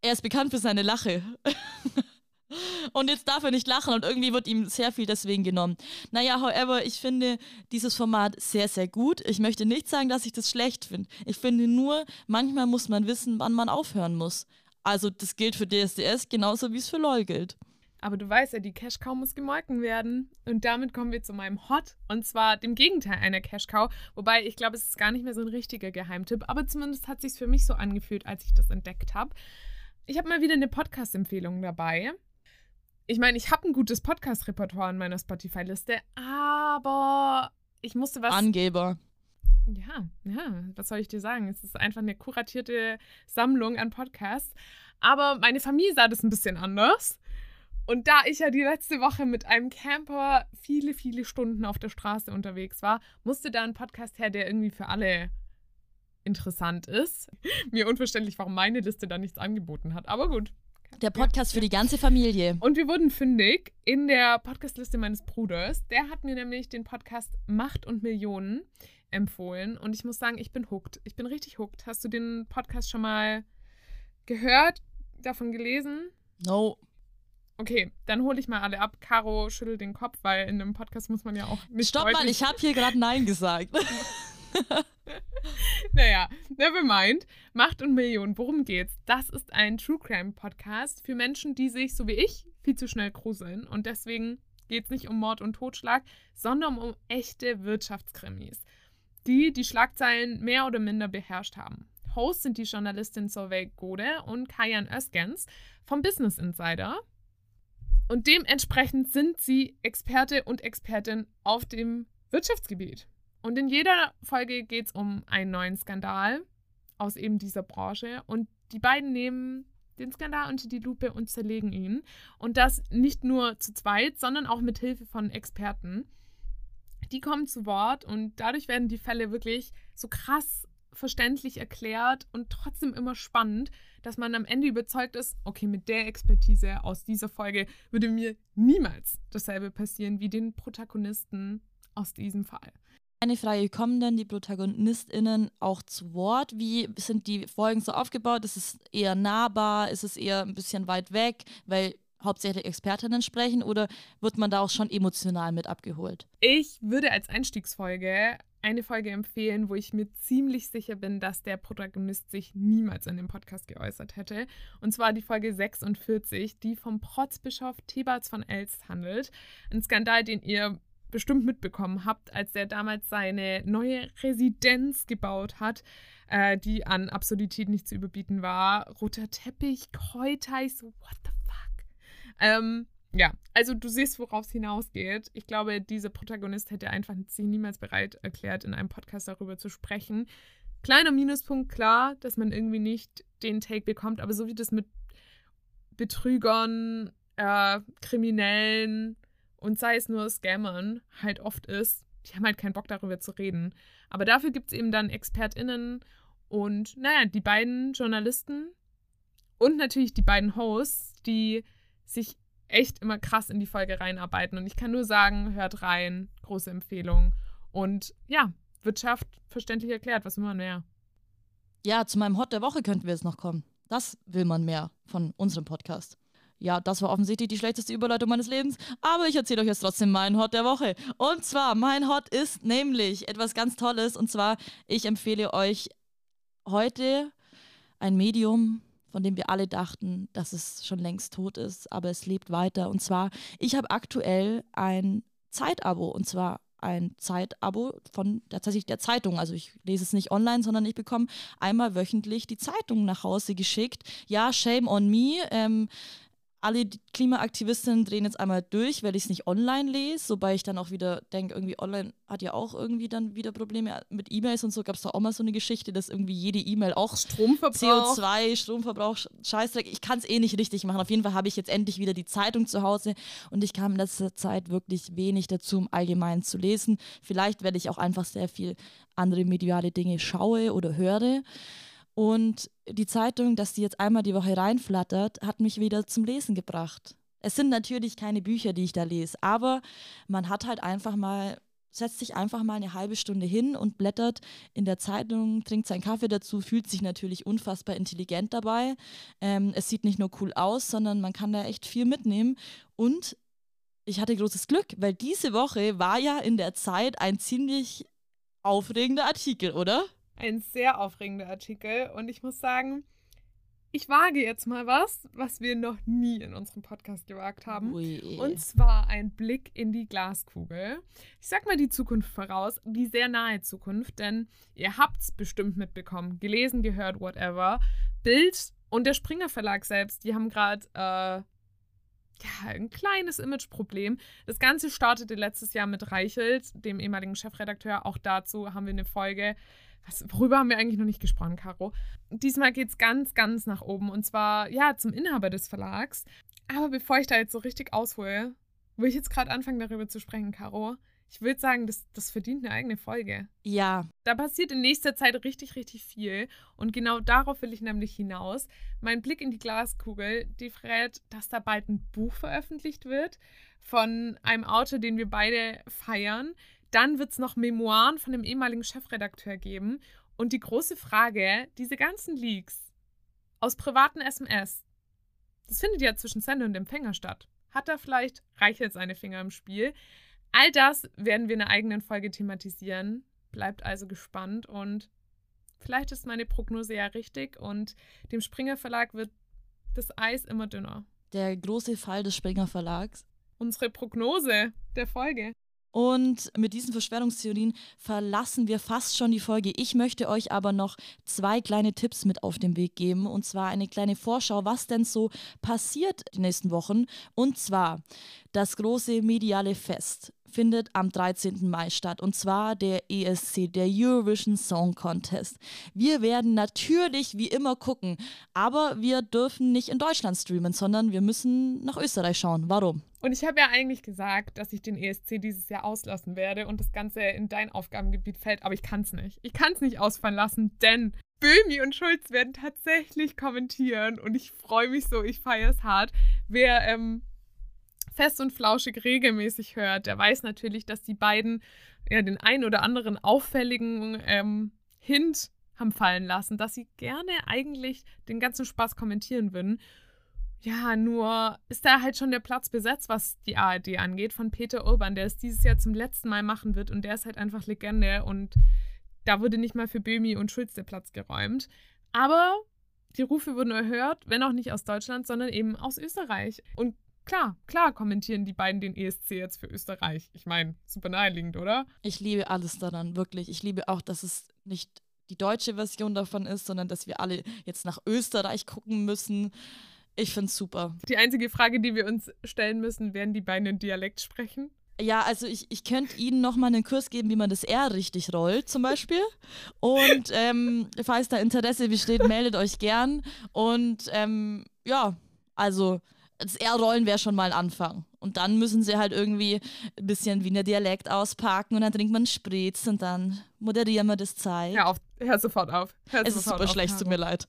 er ist bekannt für seine Lache. und jetzt darf er nicht lachen und irgendwie wird ihm sehr viel deswegen genommen. Naja, however, ich finde dieses Format sehr, sehr gut. Ich möchte nicht sagen, dass ich das schlecht finde. Ich finde nur, manchmal muss man wissen, wann man aufhören muss. Also das gilt für DSDS genauso wie es für LOL gilt. Aber du weißt ja, die Cash Cow muss gemolken werden. Und damit kommen wir zu meinem Hot. Und zwar dem Gegenteil einer Cash Cow. Wobei ich glaube, es ist gar nicht mehr so ein richtiger Geheimtipp. Aber zumindest hat es sich für mich so angefühlt, als ich das entdeckt habe. Ich habe mal wieder eine Podcast-Empfehlung dabei. Ich meine, ich habe ein gutes Podcast-Repertoire in meiner Spotify-Liste, aber ich musste was. Angeber. Ja, ja, was soll ich dir sagen? Es ist einfach eine kuratierte Sammlung an Podcasts. Aber meine Familie sah das ein bisschen anders. Und da ich ja die letzte Woche mit einem Camper viele, viele Stunden auf der Straße unterwegs war, musste da ein Podcast her, der irgendwie für alle interessant ist. Mir unverständlich, warum meine Liste da nichts angeboten hat. Aber gut. Der Podcast für die ganze Familie. Und wir wurden fündig in der Podcastliste meines Bruders. Der hat mir nämlich den Podcast Macht und Millionen empfohlen. Und ich muss sagen, ich bin hooked. Ich bin richtig hooked. Hast du den Podcast schon mal gehört, davon gelesen? No. Okay, dann hole ich mal alle ab. Caro schüttelt den Kopf, weil in einem Podcast muss man ja auch nicht. Stopp mal, ich habe hier gerade Nein gesagt. naja, never mind. Macht und Millionen, worum geht's? Das ist ein True Crime Podcast für Menschen, die sich, so wie ich, viel zu schnell gruseln. Und deswegen geht es nicht um Mord und Totschlag, sondern um echte Wirtschaftskrimis, die die Schlagzeilen mehr oder minder beherrscht haben. Host sind die Journalistin Solveig Gode und Kajan Öskens vom Business Insider. Und dementsprechend sind sie Experte und Expertin auf dem Wirtschaftsgebiet. Und in jeder Folge geht es um einen neuen Skandal aus eben dieser Branche. Und die beiden nehmen den Skandal unter die Lupe und zerlegen ihn. Und das nicht nur zu zweit, sondern auch mit Hilfe von Experten. Die kommen zu Wort und dadurch werden die Fälle wirklich so krass verständlich erklärt und trotzdem immer spannend, dass man am Ende überzeugt ist, okay, mit der Expertise aus dieser Folge würde mir niemals dasselbe passieren wie den Protagonisten aus diesem Fall. Eine Frage, kommen denn die ProtagonistInnen auch zu Wort? Wie sind die Folgen so aufgebaut? Ist es eher nahbar? Ist es eher ein bisschen weit weg? Weil hauptsächlich Expertinnen sprechen oder wird man da auch schon emotional mit abgeholt? Ich würde als Einstiegsfolge eine Folge empfehlen, wo ich mir ziemlich sicher bin, dass der Protagonist sich niemals in dem Podcast geäußert hätte. Und zwar die Folge 46, die vom Protzbischof Thebats von Elst handelt. Ein Skandal, den ihr bestimmt mitbekommen habt, als er damals seine neue Residenz gebaut hat, äh, die an Absurdität nicht zu überbieten war. Roter Teppich, Kräuter, so, what the fuck? Ähm, ja, also du siehst, worauf es hinausgeht. Ich glaube, dieser Protagonist hätte einfach sich niemals bereit erklärt, in einem Podcast darüber zu sprechen. Kleiner Minuspunkt, klar, dass man irgendwie nicht den Take bekommt, aber so wie das mit Betrügern, äh, Kriminellen und sei es nur Scammern halt oft ist, die haben halt keinen Bock darüber zu reden. Aber dafür gibt es eben dann ExpertInnen und, naja, die beiden Journalisten und natürlich die beiden Hosts, die sich echt immer krass in die Folge reinarbeiten. Und ich kann nur sagen, hört rein, große Empfehlung. Und ja, Wirtschaft verständlich erklärt, was will man mehr? Ja, zu meinem Hot der Woche könnten wir jetzt noch kommen. Das will man mehr von unserem Podcast. Ja, das war offensichtlich die schlechteste Überleitung meines Lebens, aber ich erzähle euch jetzt trotzdem meinen Hot der Woche. Und zwar, mein Hot ist nämlich etwas ganz Tolles. Und zwar, ich empfehle euch heute ein Medium, von dem wir alle dachten, dass es schon längst tot ist, aber es lebt weiter. Und zwar, ich habe aktuell ein Zeitabo und zwar ein Zeitabo von tatsächlich der Zeitung. Also ich lese es nicht online, sondern ich bekomme einmal wöchentlich die Zeitung nach Hause geschickt. Ja, shame on me. Ähm, alle Klimaaktivistinnen drehen jetzt einmal durch, weil ich es nicht online lese, wobei ich dann auch wieder denke, irgendwie online hat ja auch irgendwie dann wieder Probleme mit E-Mails und so. Gab es da auch mal so eine Geschichte, dass irgendwie jede E-Mail auch Stromverbrauch. CO2, Stromverbrauch, Scheißdreck. Ich kann es eh nicht richtig machen. Auf jeden Fall habe ich jetzt endlich wieder die Zeitung zu Hause und ich kam in letzter Zeit wirklich wenig dazu, um allgemein zu lesen. Vielleicht werde ich auch einfach sehr viel andere mediale Dinge schaue oder höre. Und die Zeitung, dass die jetzt einmal die Woche reinflattert, hat mich wieder zum Lesen gebracht. Es sind natürlich keine Bücher, die ich da lese, aber man hat halt einfach mal, setzt sich einfach mal eine halbe Stunde hin und blättert in der Zeitung, trinkt seinen Kaffee dazu, fühlt sich natürlich unfassbar intelligent dabei. Ähm, es sieht nicht nur cool aus, sondern man kann da echt viel mitnehmen. Und ich hatte großes Glück, weil diese Woche war ja in der Zeit ein ziemlich aufregender Artikel, oder? Ein sehr aufregender Artikel und ich muss sagen, ich wage jetzt mal was, was wir noch nie in unserem Podcast gewagt haben. Ui. Und zwar ein Blick in die Glaskugel. Ich sag mal die Zukunft voraus, die sehr nahe Zukunft, denn ihr habt es bestimmt mitbekommen, gelesen, gehört, whatever. Bild und der Springer Verlag selbst, die haben gerade äh, ja, ein kleines Imageproblem. Das Ganze startete letztes Jahr mit Reichelt, dem ehemaligen Chefredakteur. Auch dazu haben wir eine Folge. Was, worüber haben wir eigentlich noch nicht gesprochen, Caro? Diesmal geht es ganz, ganz nach oben und zwar, ja, zum Inhaber des Verlags. Aber bevor ich da jetzt so richtig aushole, will ich jetzt gerade anfangen, darüber zu sprechen, Caro. Ich würde sagen, das, das verdient eine eigene Folge. Ja. Da passiert in nächster Zeit richtig, richtig viel. Und genau darauf will ich nämlich hinaus. Mein Blick in die Glaskugel, die verrät, dass da bald ein Buch veröffentlicht wird von einem Autor, den wir beide feiern, dann wird es noch Memoiren von dem ehemaligen Chefredakteur geben. Und die große Frage, diese ganzen Leaks aus privaten SMS, das findet ja zwischen Sender und Empfänger statt. Hat da vielleicht Reichelt seine Finger im Spiel? All das werden wir in einer eigenen Folge thematisieren. Bleibt also gespannt und vielleicht ist meine Prognose ja richtig und dem Springer Verlag wird das Eis immer dünner. Der große Fall des Springer Verlags unsere Prognose der Folge. Und mit diesen Verschwörungstheorien verlassen wir fast schon die Folge. Ich möchte euch aber noch zwei kleine Tipps mit auf den Weg geben. Und zwar eine kleine Vorschau, was denn so passiert die nächsten Wochen. Und zwar das große mediale Fest findet am 13. Mai statt und zwar der ESC, der Eurovision Song Contest. Wir werden natürlich wie immer gucken, aber wir dürfen nicht in Deutschland streamen, sondern wir müssen nach Österreich schauen. Warum? Und ich habe ja eigentlich gesagt, dass ich den ESC dieses Jahr auslassen werde und das Ganze in dein Aufgabengebiet fällt, aber ich kann es nicht. Ich kann es nicht ausfallen lassen, denn Böhmi und Schulz werden tatsächlich kommentieren und ich freue mich so, ich feiere es hart. Wer ähm, fest und flauschig regelmäßig hört, der weiß natürlich, dass die beiden ja den ein oder anderen auffälligen ähm, Hint haben fallen lassen, dass sie gerne eigentlich den ganzen Spaß kommentieren würden. Ja, nur ist da halt schon der Platz besetzt, was die ARD angeht, von Peter Urban, der es dieses Jahr zum letzten Mal machen wird und der ist halt einfach Legende und da wurde nicht mal für Böhmi und Schulz der Platz geräumt. Aber die Rufe wurden erhört, wenn auch nicht aus Deutschland, sondern eben aus Österreich. Und Klar, klar kommentieren die beiden den ESC jetzt für Österreich. Ich meine, super naheliegend, oder? Ich liebe alles daran, wirklich. Ich liebe auch, dass es nicht die deutsche Version davon ist, sondern dass wir alle jetzt nach Österreich gucken müssen. Ich finde es super. Die einzige Frage, die wir uns stellen müssen, werden die beiden in Dialekt sprechen? Ja, also ich, ich könnte Ihnen nochmal einen Kurs geben, wie man das R richtig rollt, zum Beispiel. Und ähm, falls da Interesse besteht, meldet euch gern. Und ähm, ja, also das R-Rollen wäre schon mal ein Anfang. Und dann müssen sie halt irgendwie ein bisschen Wiener Dialekt auspacken und dann trinkt man Spritz und dann moderieren wir das Zeit. Hör auf, hör sofort auf. Hör es sofort ist super auf, schlecht, tut mir leid.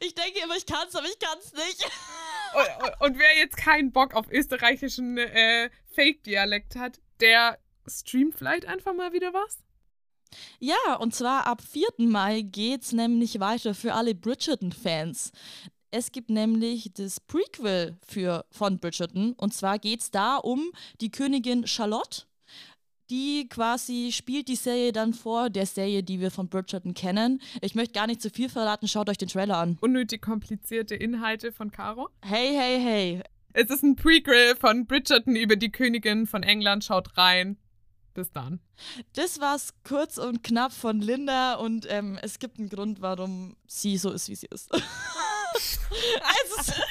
Ich denke immer, ich kann es, aber ich kann es nicht. Und, und wer jetzt keinen Bock auf österreichischen äh, Fake-Dialekt hat, der streamt vielleicht einfach mal wieder was. Ja, und zwar ab 4. Mai geht's nämlich weiter für alle Bridgerton-Fans. Es gibt nämlich das Prequel für, von Bridgerton. Und zwar geht es da um die Königin Charlotte. Die quasi spielt die Serie dann vor der Serie, die wir von Bridgerton kennen. Ich möchte gar nicht zu viel verraten, schaut euch den Trailer an. Unnötig komplizierte Inhalte von Caro. Hey, hey, hey. Es ist ein Prequel von Bridgerton über die Königin von England. Schaut rein. Bis dann. Das war's kurz und knapp von Linda und ähm, es gibt einen Grund, warum sie so ist, wie sie ist. es, ist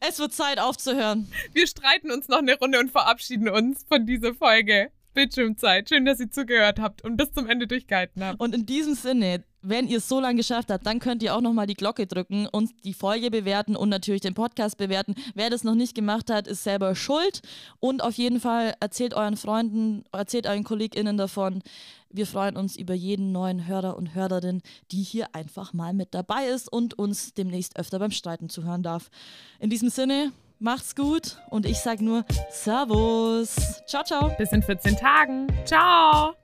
es wird Zeit aufzuhören. Wir streiten uns noch eine Runde und verabschieden uns von dieser Folge. Bildschirmzeit. Schön, dass ihr zugehört habt und bis zum Ende durchgehalten habt. Und in diesem Sinne, wenn ihr es so lange geschafft habt, dann könnt ihr auch nochmal die Glocke drücken und die Folge bewerten und natürlich den Podcast bewerten. Wer das noch nicht gemacht hat, ist selber schuld. Und auf jeden Fall erzählt euren Freunden, erzählt euren KollegInnen davon. Wir freuen uns über jeden neuen Hörer und Hörerin, die hier einfach mal mit dabei ist und uns demnächst öfter beim Streiten zuhören darf. In diesem Sinne, macht's gut und ich sag nur Servus. Ciao, ciao. Bis in 14 Tagen. Ciao.